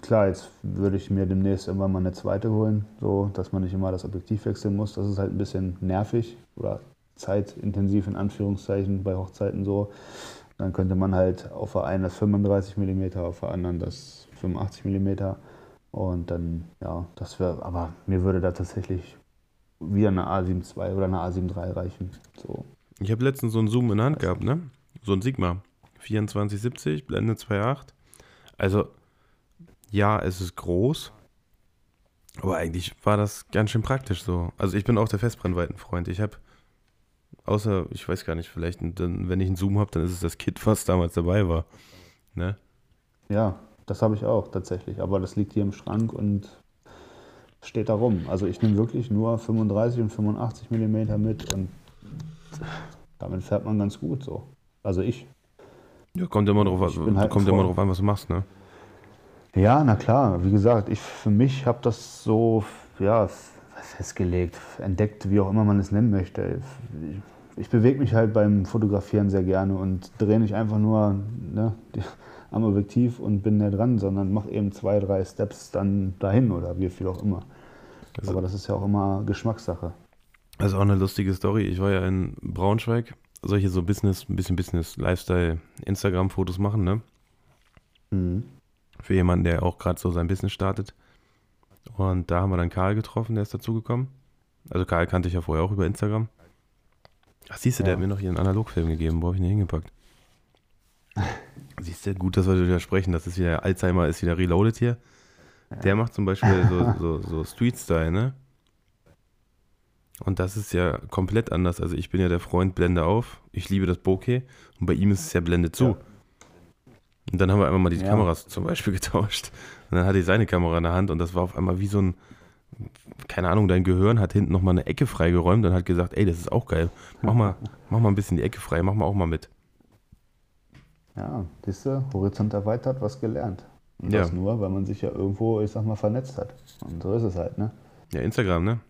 klar, jetzt würde ich mir demnächst irgendwann mal eine zweite holen, so dass man nicht immer das Objektiv wechseln muss. Das ist halt ein bisschen nervig oder zeitintensiv in Anführungszeichen bei Hochzeiten so. Dann könnte man halt auf der einen das 35 mm, auf der anderen das 85 mm. Und dann, ja, das wäre, aber mir würde da tatsächlich wieder eine A7 II oder eine A7 III reichen. So. Ich habe letztens so einen Zoom in der Hand gehabt, ne? So ein Sigma. 2470, Blende 2.8. Also, ja, es ist groß. Aber eigentlich war das ganz schön praktisch so. Also, ich bin auch der Festbrennweitenfreund. Ich habe, außer, ich weiß gar nicht, vielleicht, dann, wenn ich einen Zoom habe, dann ist es das Kit, was damals dabei war. Ne? Ja, das habe ich auch tatsächlich. Aber das liegt hier im Schrank und steht da rum. Also ich nehme wirklich nur 35 und 85 mm mit und damit fährt man ganz gut so. Also ich. Ja, kommt immer drauf, bin halt kommt immer drauf an, was du machst, ne? Ja, na klar. Wie gesagt, ich für mich habe das so ja, festgelegt, entdeckt, wie auch immer man es nennen möchte. Ich, ich bewege mich halt beim Fotografieren sehr gerne und drehe nicht einfach nur ne, am Objektiv und bin da dran, sondern mache eben zwei, drei Steps dann dahin oder wie viel auch immer. Also- Aber das ist ja auch immer Geschmackssache. Das ist auch eine lustige Story. Ich war ja in Braunschweig, solche so Business, ein bisschen Business, Lifestyle, Instagram-Fotos machen, ne? Mhm. Für jemanden, der auch gerade so sein Business startet. Und da haben wir dann Karl getroffen, der ist dazugekommen. Also Karl kannte ich ja vorher auch über Instagram. Ach, siehst du, der Ja. hat mir noch hier einen Analogfilm gegeben. Wo habe ich ihn hingepackt? [LAUGHS] siehst du, gut, dass wir wieder sprechen. Das ist wieder, Alzheimer ist wieder reloaded hier. Der macht zum Beispiel so, [LAUGHS] so, so Street-Style, ne? Und das ist ja komplett anders. Also ich bin ja der Freund Blende auf. Ich liebe das Bokeh. Und bei ihm ist es ja Blende zu. Ja. Und dann haben wir einmal mal die Ja. Kameras zum Beispiel [LAUGHS] getauscht. Und dann hatte ich seine Kamera in der Hand und das war auf einmal wie so ein, keine Ahnung, dein Gehirn hat hinten nochmal eine Ecke freigeräumt und hat gesagt, ey, das ist auch geil. Mach mal, [LAUGHS] mach mal ein bisschen die Ecke frei, mach mal auch mal mit. Ja, siehst du, Horizont erweitert, was gelernt. Und Ja. das nur, weil man sich ja irgendwo, ich sag mal, vernetzt hat. Und so ist es halt, ne? Ja, Instagram, ne?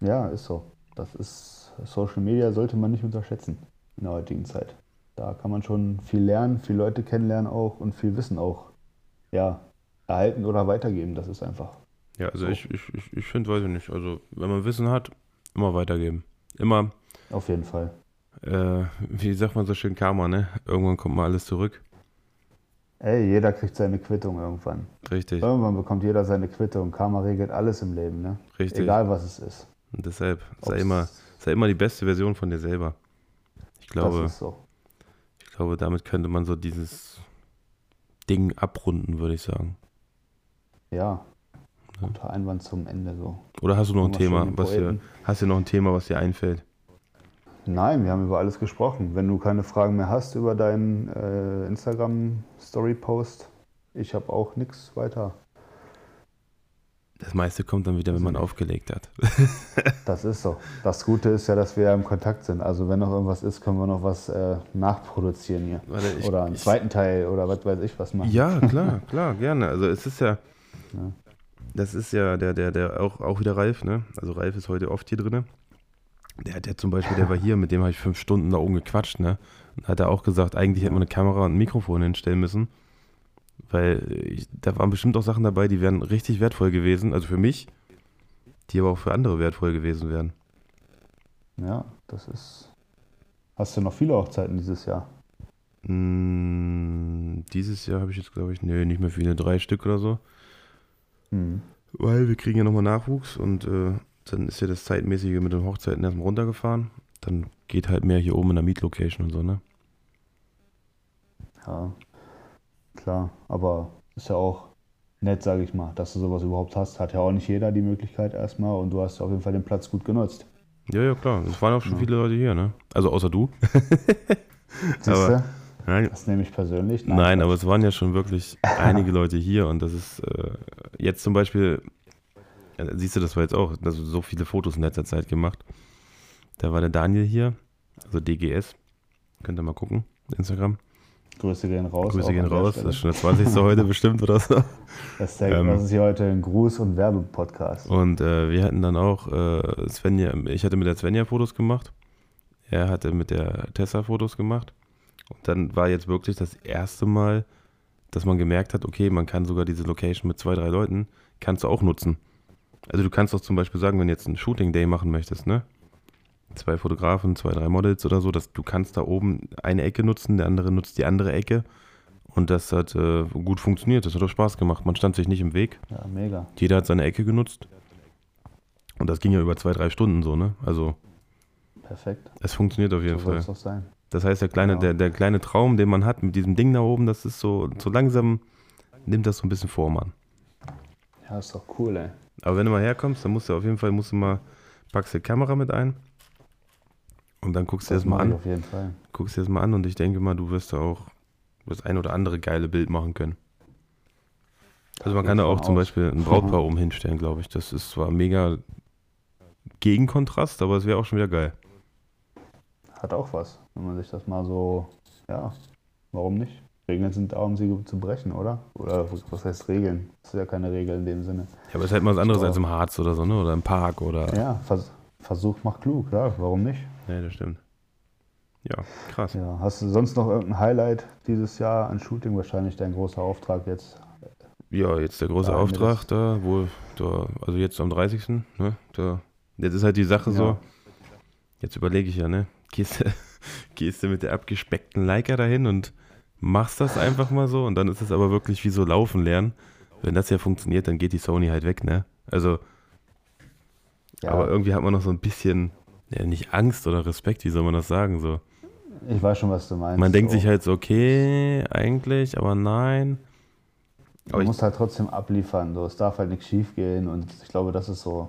Ja, ist so. Das ist Social Media sollte man nicht unterschätzen in der heutigen Zeit. Da kann man schon viel lernen, viele Leute kennenlernen auch und viel Wissen auch ja, erhalten oder weitergeben. Das ist einfach. Ja, also So. ich, ich, ich, ich finde, weiß ich nicht. Also, wenn man Wissen hat, immer weitergeben. Immer, Auf jeden Fall. äh, wie sagt man so schön, Karma, ne? Irgendwann kommt mal alles zurück. Ey, jeder kriegt seine Quittung irgendwann. Richtig, Irgendwann bekommt jeder seine Quittung. Karma regelt alles im Leben, ne? richtig. Egal was es ist. Und deshalb, sei Ob's- immer, sei immer die beste Version von dir selber. Ich glaube, Das ist so. ich glaube, damit könnte man so dieses Ding abrunden, würde ich sagen. Ja. Guter Einwand zum Ende so. Oder hast du noch ein Thema, was dir, hast du noch ein Thema, was dir einfällt? Nein, wir haben über alles gesprochen. Wenn du keine Fragen mehr hast über deinen äh, Instagram-Story-Post, ich habe auch nichts weiter. Das meiste kommt dann wieder, wenn man aufgelegt hat. [LAUGHS] [LAUGHS] Das ist so. Das Gute ist ja, dass wir ja im Kontakt sind. Also wenn noch irgendwas ist, können wir noch was äh, nachproduzieren hier. Warte, ich- oder einen ich- zweiten Teil oder was weiß ich was machen. Ja, klar, [LAUGHS] klar, gerne. Also es ist ja, Ja. das ist ja der, der, der auch, auch wieder Ralf, ne? Also Ralf ist heute oft hier drin. Der, der zum Beispiel, der war hier, mit dem habe ich fünf Stunden da oben gequatscht, ne? Und hat er auch gesagt, eigentlich hätte man eine Kamera und ein Mikrofon hinstellen müssen. Weil ich, da waren bestimmt auch Sachen dabei, die wären richtig wertvoll gewesen, also für mich, die aber auch für andere wertvoll gewesen wären. ja, das ist. Hast du noch viele Hochzeiten dieses Jahr? Mm, dieses Jahr habe ich jetzt, glaube ich, nee, nicht mehr viele, drei Stück oder so. Hm. Weil wir kriegen ja nochmal Nachwuchs und äh, dann ist ja das Zeitmäßige mit den Hochzeiten erstmal runtergefahren. Dann geht halt mehr hier oben in der Mietlocation und so, ne? Ja, klar. Aber ist ja auch nett, sage ich mal, dass du sowas überhaupt hast. Hat ja auch nicht jeder die Möglichkeit erstmal und du hast auf jeden Fall den Platz gut genutzt. Ja, ja, klar. Es waren auch schon Ja. viele Leute hier, ne? Also außer du. [LAUGHS] Siehst Aber- du? Nein, Das nehme ich persönlich. Nein, aber es waren ja schon wirklich [LAUGHS] einige Leute hier und das ist äh, jetzt zum Beispiel, siehst du, das war jetzt auch, also so viele Fotos in letzter Zeit gemacht. Da war der Daniel hier, also DGS. Könnt ihr mal gucken, Instagram. Grüße gehen raus. Grüße gehen raus. Das ist schon der 20. [LAUGHS] heute bestimmt oder so. Das, ist der, Ähm, das ist hier heute ein Gruß- und Werbepodcast. Und äh, wir hatten dann auch äh, Svenja, ich hatte mit der Svenja Fotos gemacht. Er hatte mit der Tessa Fotos gemacht. Und dann war jetzt wirklich das erste Mal, dass man gemerkt hat, okay, man kann sogar diese Location mit zwei, drei Leuten, kannst du auch nutzen. Also du kannst doch zum Beispiel sagen, wenn du jetzt einen Shooting Day machen möchtest, ne? Zwei Fotografen, zwei, drei Models oder so, dass du kannst da oben eine Ecke nutzen, der andere nutzt die andere Ecke. Und das hat äh, gut funktioniert, das hat auch Spaß gemacht. Man stand sich nicht im Weg. Ja, mega. Jeder hat seine Ecke genutzt. Und das ging ja über zwei, drei Stunden so, ne? Also Perfekt. es funktioniert auf jeden So Fall. es doch sein. Das heißt, der kleine, Genau. der, der kleine Traum, den man hat mit diesem Ding da oben, das ist so, so langsam nimmt das so ein bisschen Form an. Ja, ist doch cool, ey. Aber wenn du mal herkommst, dann musst du auf jeden Fall, musst du mal, packst die Kamera mit ein und dann guckst du Das das mal mache ich an. auf jeden Fall. Guckst dir das mal an und ich denke mal, du wirst da auch das ein oder andere geile Bild machen können. Also man kann da auch zum Beispiel ein Brautpaar oben hinstellen, glaube ich. Das ist zwar mega Gegenkontrast, aber es wäre auch schon wieder geil. Hat auch was, wenn man sich das mal so, ja, warum nicht? Regeln sind da, um sie zu brechen, oder? Oder was heißt Regeln? Das ist ja keine Regel in dem Sinne. Ja, aber es ist halt mal was anderes als im Harz oder so, ne? Oder im Park oder. Ja, Vers Versuch macht klug, ja, warum nicht? Ja, das stimmt. Ja, krass. Ja, hast du sonst noch irgendein Highlight dieses Jahr an Shooting? Wahrscheinlich dein großer Auftrag jetzt. Ja, jetzt der große ja, Auftrag da, wo, da, also jetzt am 30. Ne, da, jetzt ist halt die Sache ja. so, jetzt überlege ich ja, ne? Gehst du, [LAUGHS] gehst du mit der abgespeckten Leica dahin und machst das einfach mal so und dann ist es aber wirklich wie so Laufen lernen. Wenn das ja funktioniert, dann geht die Sony halt weg, ne? Also, ja. aber irgendwie hat man noch so ein bisschen, ja, nicht Angst oder Respekt, wie soll man das sagen, so. Ich weiß schon, was du meinst. Man denkt so. sich halt so, okay, eigentlich, aber nein. Aber du musst halt trotzdem abliefern, so. es darf halt nichts schief gehen und ich glaube, das ist so.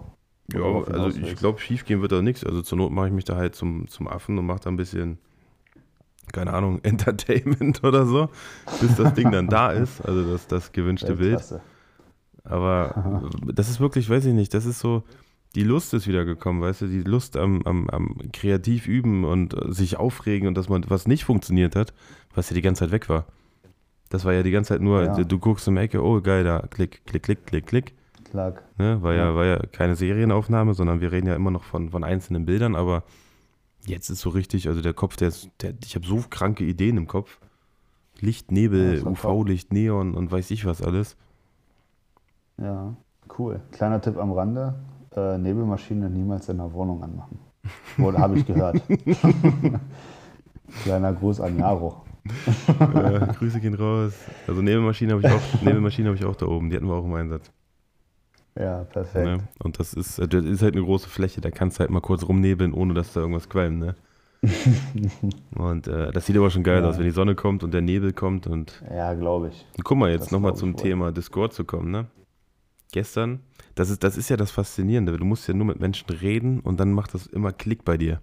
Ja, also ich glaube, schief gehen wird da nichts. Also zur Not mache ich mich da halt zum, zum Affen und mache da ein bisschen, keine Ahnung, [LAUGHS] Entertainment oder so, bis das Ding dann da ist, also das, das gewünschte Bild. Aber [LAUGHS] das ist wirklich, weiß ich nicht, das ist so, die Lust ist wieder gekommen, weißt du, die Lust am, am, am kreativ üben und sich aufregen und dass man was nicht funktioniert hat, was ja die ganze Zeit weg war. Das war ja die ganze Zeit nur, ja. du guckst im Ecke, oh geil, da klick, klick, klick, klick, klick. Klack. Ne, war, ja. ja. war ja keine Serienaufnahme, sondern wir reden ja immer noch von, von einzelnen Bildern, aber jetzt ist so richtig, also der Kopf, der ist, der, ich habe so kranke Ideen im Kopf. Licht, Nebel, ja, UV-Licht, Neon und weiß ich was alles. Ja, cool. Kleiner Tipp am Rande: äh, Nebelmaschine niemals in der Wohnung anmachen. Wurde, habe ich gehört. [LAUGHS] Kleiner Gruß an Jaro. [LAUGHS] äh, Grüße gehen raus. Also Nebelmaschine habe ich, auch, [LAUGHS] Nebelmaschine hab ich auch da oben, die hatten wir auch im Einsatz. Ja, perfekt. Ne? Und das ist, äh, das ist halt eine große Fläche, da kannst du halt mal kurz rumnebeln, ohne dass da irgendwas qualmt, ne? [LAUGHS] und äh, das sieht aber schon geil ja. aus, wenn die Sonne kommt und der Nebel kommt und. Ja, glaube ich. Und guck mal, jetzt nochmal zum Thema Discord zu kommen, ne? Gestern, das ist, das ist ja das Faszinierende. Du musst ja nur mit Menschen reden und dann macht das immer Klick bei dir.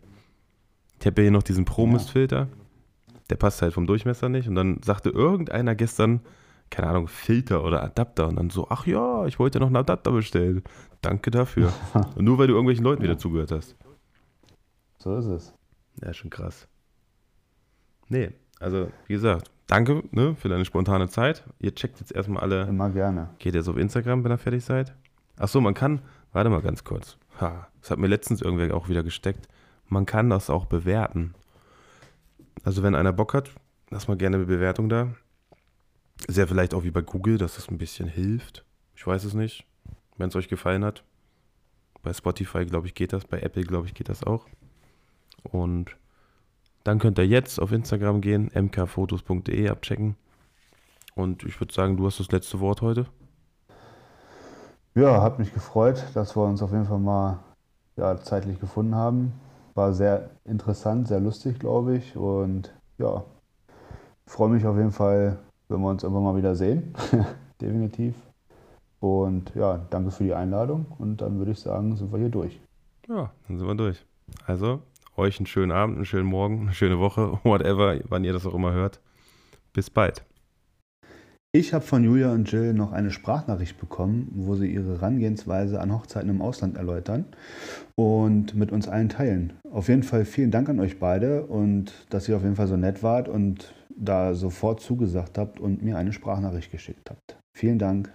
Ich habe ja hier noch diesen Pro-Mist-Filter. Ja der passt halt vom Durchmesser nicht. Und dann sagte irgendeiner gestern, keine Ahnung, Filter oder Adapter. Und dann so, ach ja, ich wollte noch einen Adapter bestellen. Danke dafür. [LAUGHS] und nur weil du irgendwelchen Leuten wieder zugehört hast. So ist es. Ja, schon krass. Nee, also wie gesagt, danke ne, für deine spontane Zeit. Ihr checkt jetzt erstmal alle. Immer gerne. Geht jetzt auf Instagram, wenn ihr fertig seid. Ach so, man kann, warte mal ganz kurz. Ha, das hat mir letztens irgendwer auch wieder gesteckt. Man kann das auch bewerten. Also wenn einer Bock hat, lass mal gerne eine Bewertung da. Sehr vielleicht auch wie bei Google, dass das ein bisschen hilft. Ich weiß es nicht. Wenn es euch gefallen hat. Bei Spotify, glaube ich, geht das. Bei Apple, glaube ich, geht das auch. Und dann könnt ihr jetzt auf Instagram gehen, mkfotos.de abchecken. Und ich würde sagen, du hast das letzte Wort heute. Ja, hat mich gefreut, dass wir uns auf jeden Fall mal ja, zeitlich gefunden haben. War sehr interessant, sehr lustig, glaube ich. Und ja, freue mich auf jeden Fall, wenn wir uns irgendwann mal wieder sehen. [LAUGHS] Definitiv. Und ja, danke für die Einladung. Und dann würde ich sagen, sind wir hier durch. Ja, dann sind wir durch. Also, euch einen schönen Abend, einen schönen Morgen, eine schöne Woche, [LAUGHS] whatever, wann ihr das auch immer hört. Bis bald. Ich habe von Julia und Jill noch eine Sprachnachricht bekommen, wo sie ihre Herangehensweise an Hochzeiten im Ausland erläutern und mit uns allen teilen. Auf jeden Fall vielen Dank an euch beide und dass ihr auf jeden Fall so nett wart und da sofort zugesagt habt und mir eine Sprachnachricht geschickt habt. Vielen Dank.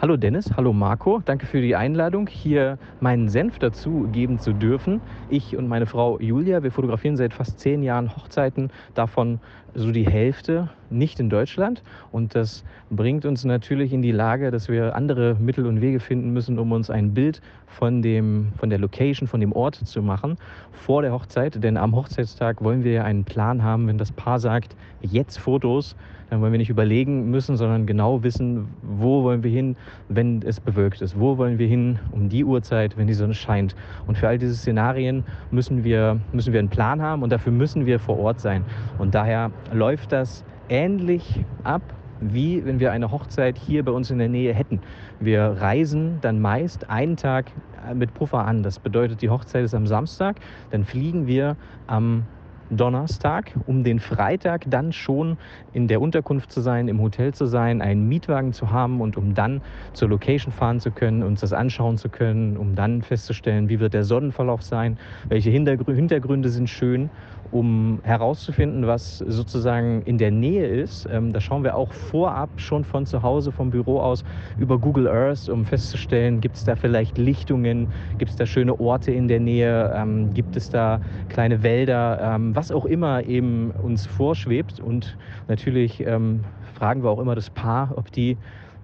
Hallo Dennis, hallo Marco, danke für die Einladung, hier meinen Senf dazu geben zu dürfen. Ich und meine Frau Julia, wir fotografieren seit fast zehn Jahren Hochzeiten, davon so die Hälfte nicht in Deutschland. Und das bringt uns natürlich in die Lage, dass wir andere Mittel und Wege finden müssen, um uns ein Bild von, dem, von der Location, von dem Ort zu machen vor der Hochzeit. Denn am Hochzeitstag wollen wir ja einen Plan haben, wenn das Paar sagt, jetzt Fotos, dann wollen wir nicht überlegen müssen, sondern genau wissen, wo wollen wir hin, wenn es bewölkt ist. Wo wollen wir hin um die Uhrzeit, wenn die Sonne scheint. Und für all diese Szenarien müssen wir, müssen wir einen Plan haben und dafür müssen wir vor Ort sein. Und daher läuft das ähnlich ab wie wenn wir eine Hochzeit hier bei uns in der Nähe hätten. Wir reisen dann meist einen Tag mit Puffer an. Das bedeutet, die Hochzeit ist am Samstag, dann fliegen wir am Donnerstag, um den Freitag dann schon in der Unterkunft zu sein, im Hotel zu sein, einen Mietwagen zu haben und um dann zur Location fahren zu können, uns das anschauen zu können, um dann festzustellen, wie wird der Sonnenverlauf sein, welche Hintergründe sind schön um herauszufinden, was sozusagen in der Nähe ist. Ähm, da schauen wir auch vorab schon von zu Hause, vom Büro aus über Google Earth, um festzustellen, gibt es da vielleicht Lichtungen, gibt es da schöne Orte in der Nähe, ähm, gibt es da kleine Wälder, ähm, was auch immer eben uns vorschwebt. Und natürlich ähm, fragen wir auch immer das Paar, ob die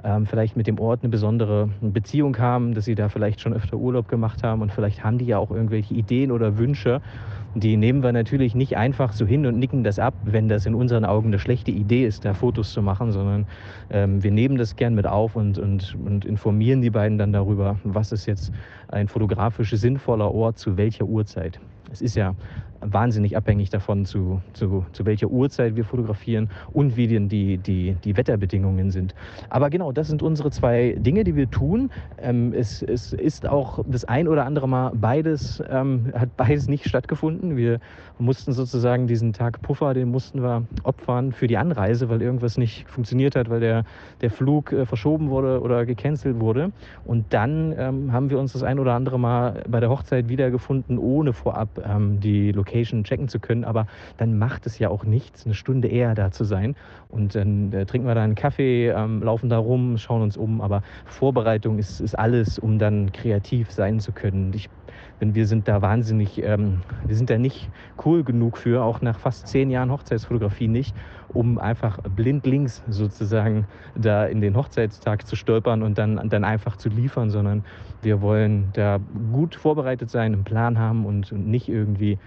ähm, vielleicht mit dem Ort eine besondere Beziehung haben, dass sie da vielleicht schon öfter Urlaub gemacht haben und vielleicht haben die ja auch irgendwelche Ideen oder Wünsche die nehmen wir natürlich nicht einfach so hin und nicken das ab, wenn das in unseren Augen eine schlechte Idee ist, da Fotos zu machen, sondern ähm, wir nehmen das gern mit auf und, und, und informieren die beiden dann darüber, was ist jetzt ein fotografisch sinnvoller Ort zu welcher Uhrzeit. Es ist ja wahnsinnig abhängig davon, zu, zu, zu welcher Uhrzeit wir fotografieren und wie denn die, die, die Wetterbedingungen sind. Aber genau, das sind unsere zwei Dinge, die wir tun. Ähm, es, es ist auch das ein oder andere Mal beides, ähm, hat beides nicht stattgefunden. Wir mussten sozusagen diesen Tag Puffer, den mussten wir opfern für die Anreise, weil irgendwas nicht funktioniert hat, weil der, der Flug äh, verschoben wurde oder gecancelt wurde. Und dann ähm, haben wir uns das ein oder andere Mal bei der Hochzeit wiedergefunden, ohne vorab ähm, die Location Location checken zu können, aber dann macht es ja auch nichts, eine Stunde eher da zu sein. Und dann äh, trinken wir da einen Kaffee, ähm, laufen da rum, schauen uns um. Aber Vorbereitung ist, ist alles, um dann kreativ sein zu können. Ich bin, wir sind da wahnsinnig, ähm, wir sind da nicht cool genug für, auch nach fast zehn Jahren Hochzeitsfotografie nicht, um einfach blindlings sozusagen da in den Hochzeitstag zu stolpern und dann, dann einfach zu liefern, sondern wir wollen da gut vorbereitet sein, einen Plan haben und, und nicht irgendwie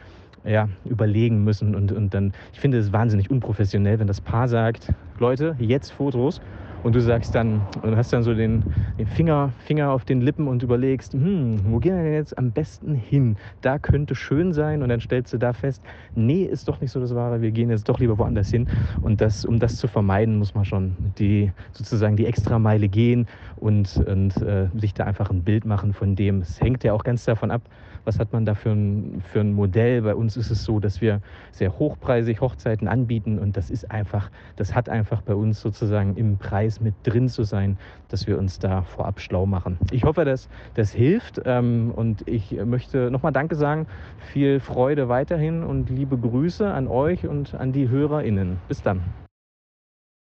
ja, überlegen müssen. Und, und dann, ich finde es wahnsinnig unprofessionell, wenn das Paar sagt, Leute, jetzt Fotos. Und du sagst dann, und hast dann so den, den Finger, Finger auf den Lippen und überlegst, hm, wo gehen wir denn jetzt am besten hin? Da könnte schön sein und dann stellst du da fest, nee, ist doch nicht so das Wahre, wir gehen jetzt doch lieber woanders hin. Und das, um das zu vermeiden, muss man schon die, sozusagen die Extrameile gehen und, und äh, sich da einfach ein Bild machen von dem. Es hängt ja auch ganz davon ab, was hat man da für ein, für ein Modell? Bei uns ist es so, dass wir sehr hochpreisig Hochzeiten anbieten und das ist einfach, das hat einfach bei uns sozusagen im Preis mit drin zu sein, dass wir uns da vorab schlau machen. Ich hoffe, dass das hilft ähm, und ich möchte nochmal Danke sagen. Viel Freude weiterhin und liebe Grüße an euch und an die HörerInnen. Bis dann.